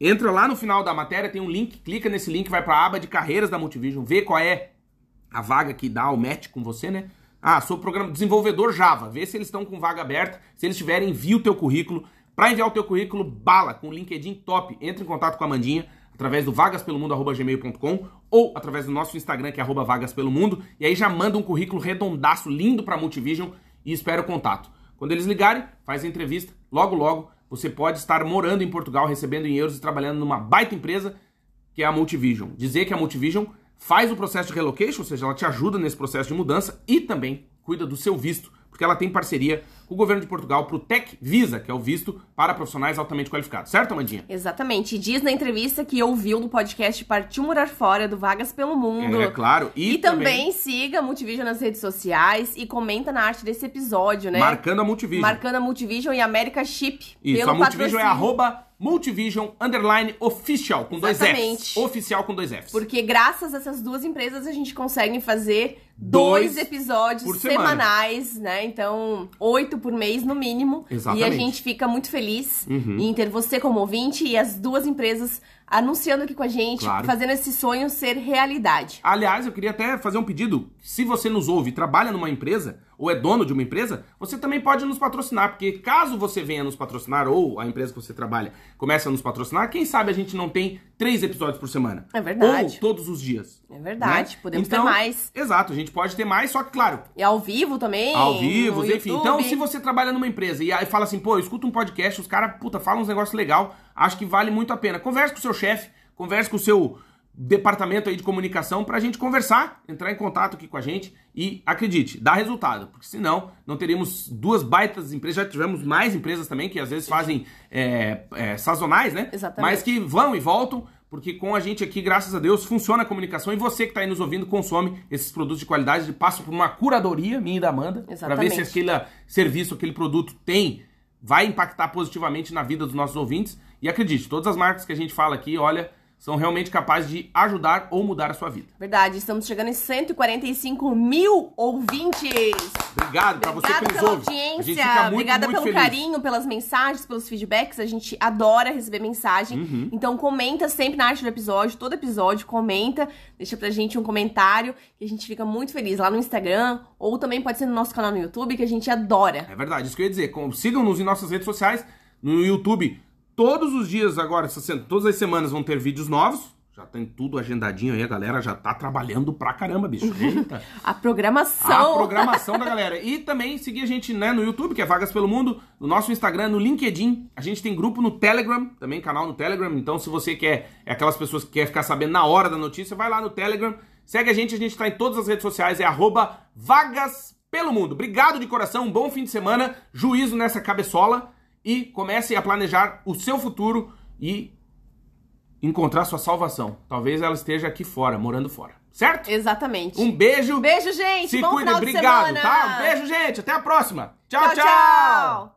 Entra lá no final da matéria, tem um link, clica nesse link, vai para a aba de carreiras da Multivision, vê qual é a vaga que dá o match com você, né? Ah, sou programa desenvolvedor Java, vê se eles estão com vaga aberta, se eles tiverem, envia o teu currículo. Para enviar o teu currículo, bala, com o LinkedIn top, entre em contato com a Mandinha através do vagaspelomundo@gmail.com ou através do nosso Instagram que é arroba vagaspelomundo e aí já manda um currículo redondaço, lindo para Multivision e espera o contato. Quando eles ligarem, faz a entrevista, logo logo você pode estar morando em Portugal, recebendo em euros e trabalhando numa baita empresa que é a Multivision. Dizer que a Multivision faz o processo de relocation, ou seja, ela te ajuda nesse processo de mudança e também cuida do seu visto, porque ela tem parceria o governo de Portugal para o Tech Visa, que é o visto para profissionais altamente qualificados. Certo, Amandinha? Exatamente. Diz na entrevista que ouviu no podcast Partiu Morar Fora do Vagas pelo Mundo. É claro. E, E, também, siga a Multivision nas redes sociais e comenta na arte desse episódio, né? marcando a Multivision. Marcando a Multivision e a America Chip. Isso, pelo a Multivision é patrocínio. arroba Multivision underline official, com dois Fs. Exatamente. Oficial com dois Fs. Porque graças a essas duas empresas a gente consegue fazer Dois dois, episódios semana. semanais, né? Então, oito por mês no mínimo. Exatamente. Uhum. E a gente fica muito feliz em ter você como ouvinte e as duas empresas anunciando aqui com a gente, Claro. fazendo esse sonho ser realidade. Aliás, eu queria até fazer um pedido. Se você nos ouve e trabalha numa empresa, ou é dono de uma empresa, você também pode nos patrocinar, porque caso você venha nos patrocinar ou a empresa que você trabalha comece a nos patrocinar, quem sabe a gente não tem três episódios por semana. É verdade. Ou todos os dias. É verdade, né? podemos então, ter mais. Exato, a gente pode ter mais, só que claro, E ao vivo também. ao vivo, enfim. YouTube. Então, se você trabalha numa empresa e aí fala assim, pô, eu escuto um podcast, os caras, puta, falam uns negócios legal, acho que vale muito a pena. Converse com o seu chefe, converse com o seu departamento aí de comunicação pra gente conversar, entrar em contato aqui com a gente e acredite, dá resultado, porque senão não teríamos duas baitas empresas, já tivemos mais empresas também que às vezes fazem é, é, sazonais, né? Exatamente. Mas que vão e voltam, porque com a gente aqui, graças a Deus, funciona a comunicação e você que está aí nos ouvindo consome esses produtos de qualidade, passa por uma curadoria minha e da Amanda, para ver se aquele serviço, aquele produto tem, vai impactar positivamente na vida dos nossos ouvintes. E acredite, todas as marcas que a gente fala aqui, olha, são realmente capazes de ajudar ou mudar a sua vida. Verdade, estamos chegando em 145 mil ouvintes. Obrigado para você que Obrigada nos pela ouve. A gente audiência, fica muito, obrigada muito pelo feliz. carinho, pelas mensagens, pelos feedbacks. A gente adora receber mensagem. Uhum. Então comenta sempre na arte do episódio, todo episódio comenta, deixa pra gente um comentário que a gente fica muito feliz lá no Instagram ou também pode ser no nosso canal no YouTube que a gente adora. É verdade, isso que eu ia dizer. Sigam-nos em nossas redes sociais, no YouTube. Todos os dias agora, todas as semanas vão ter vídeos novos. Já tem tudo agendadinho aí, a galera já tá trabalhando pra caramba, bicho. *laughs* Eita. A programação. A programação da galera. E também seguir a gente né, no YouTube, que é Vagas Pelo Mundo, no nosso Instagram, no LinkedIn. A gente tem grupo no Telegram, também canal no Telegram. Então, se você quer, é aquelas pessoas que quer ficar sabendo na hora da notícia, vai lá no Telegram. Segue a gente, a gente tá em todas as redes sociais, é arroba Vagas Pelo Mundo. Obrigado de coração, um bom fim de semana, juízo nessa cabeçola e comece a planejar o seu futuro e encontrar sua salvação. Talvez ela esteja aqui fora, morando fora. Certo? Exatamente. Um beijo. Beijo, gente. Se Bom obrigado, tá? Um beijo, gente. Até a próxima. tchau. tchau. tchau.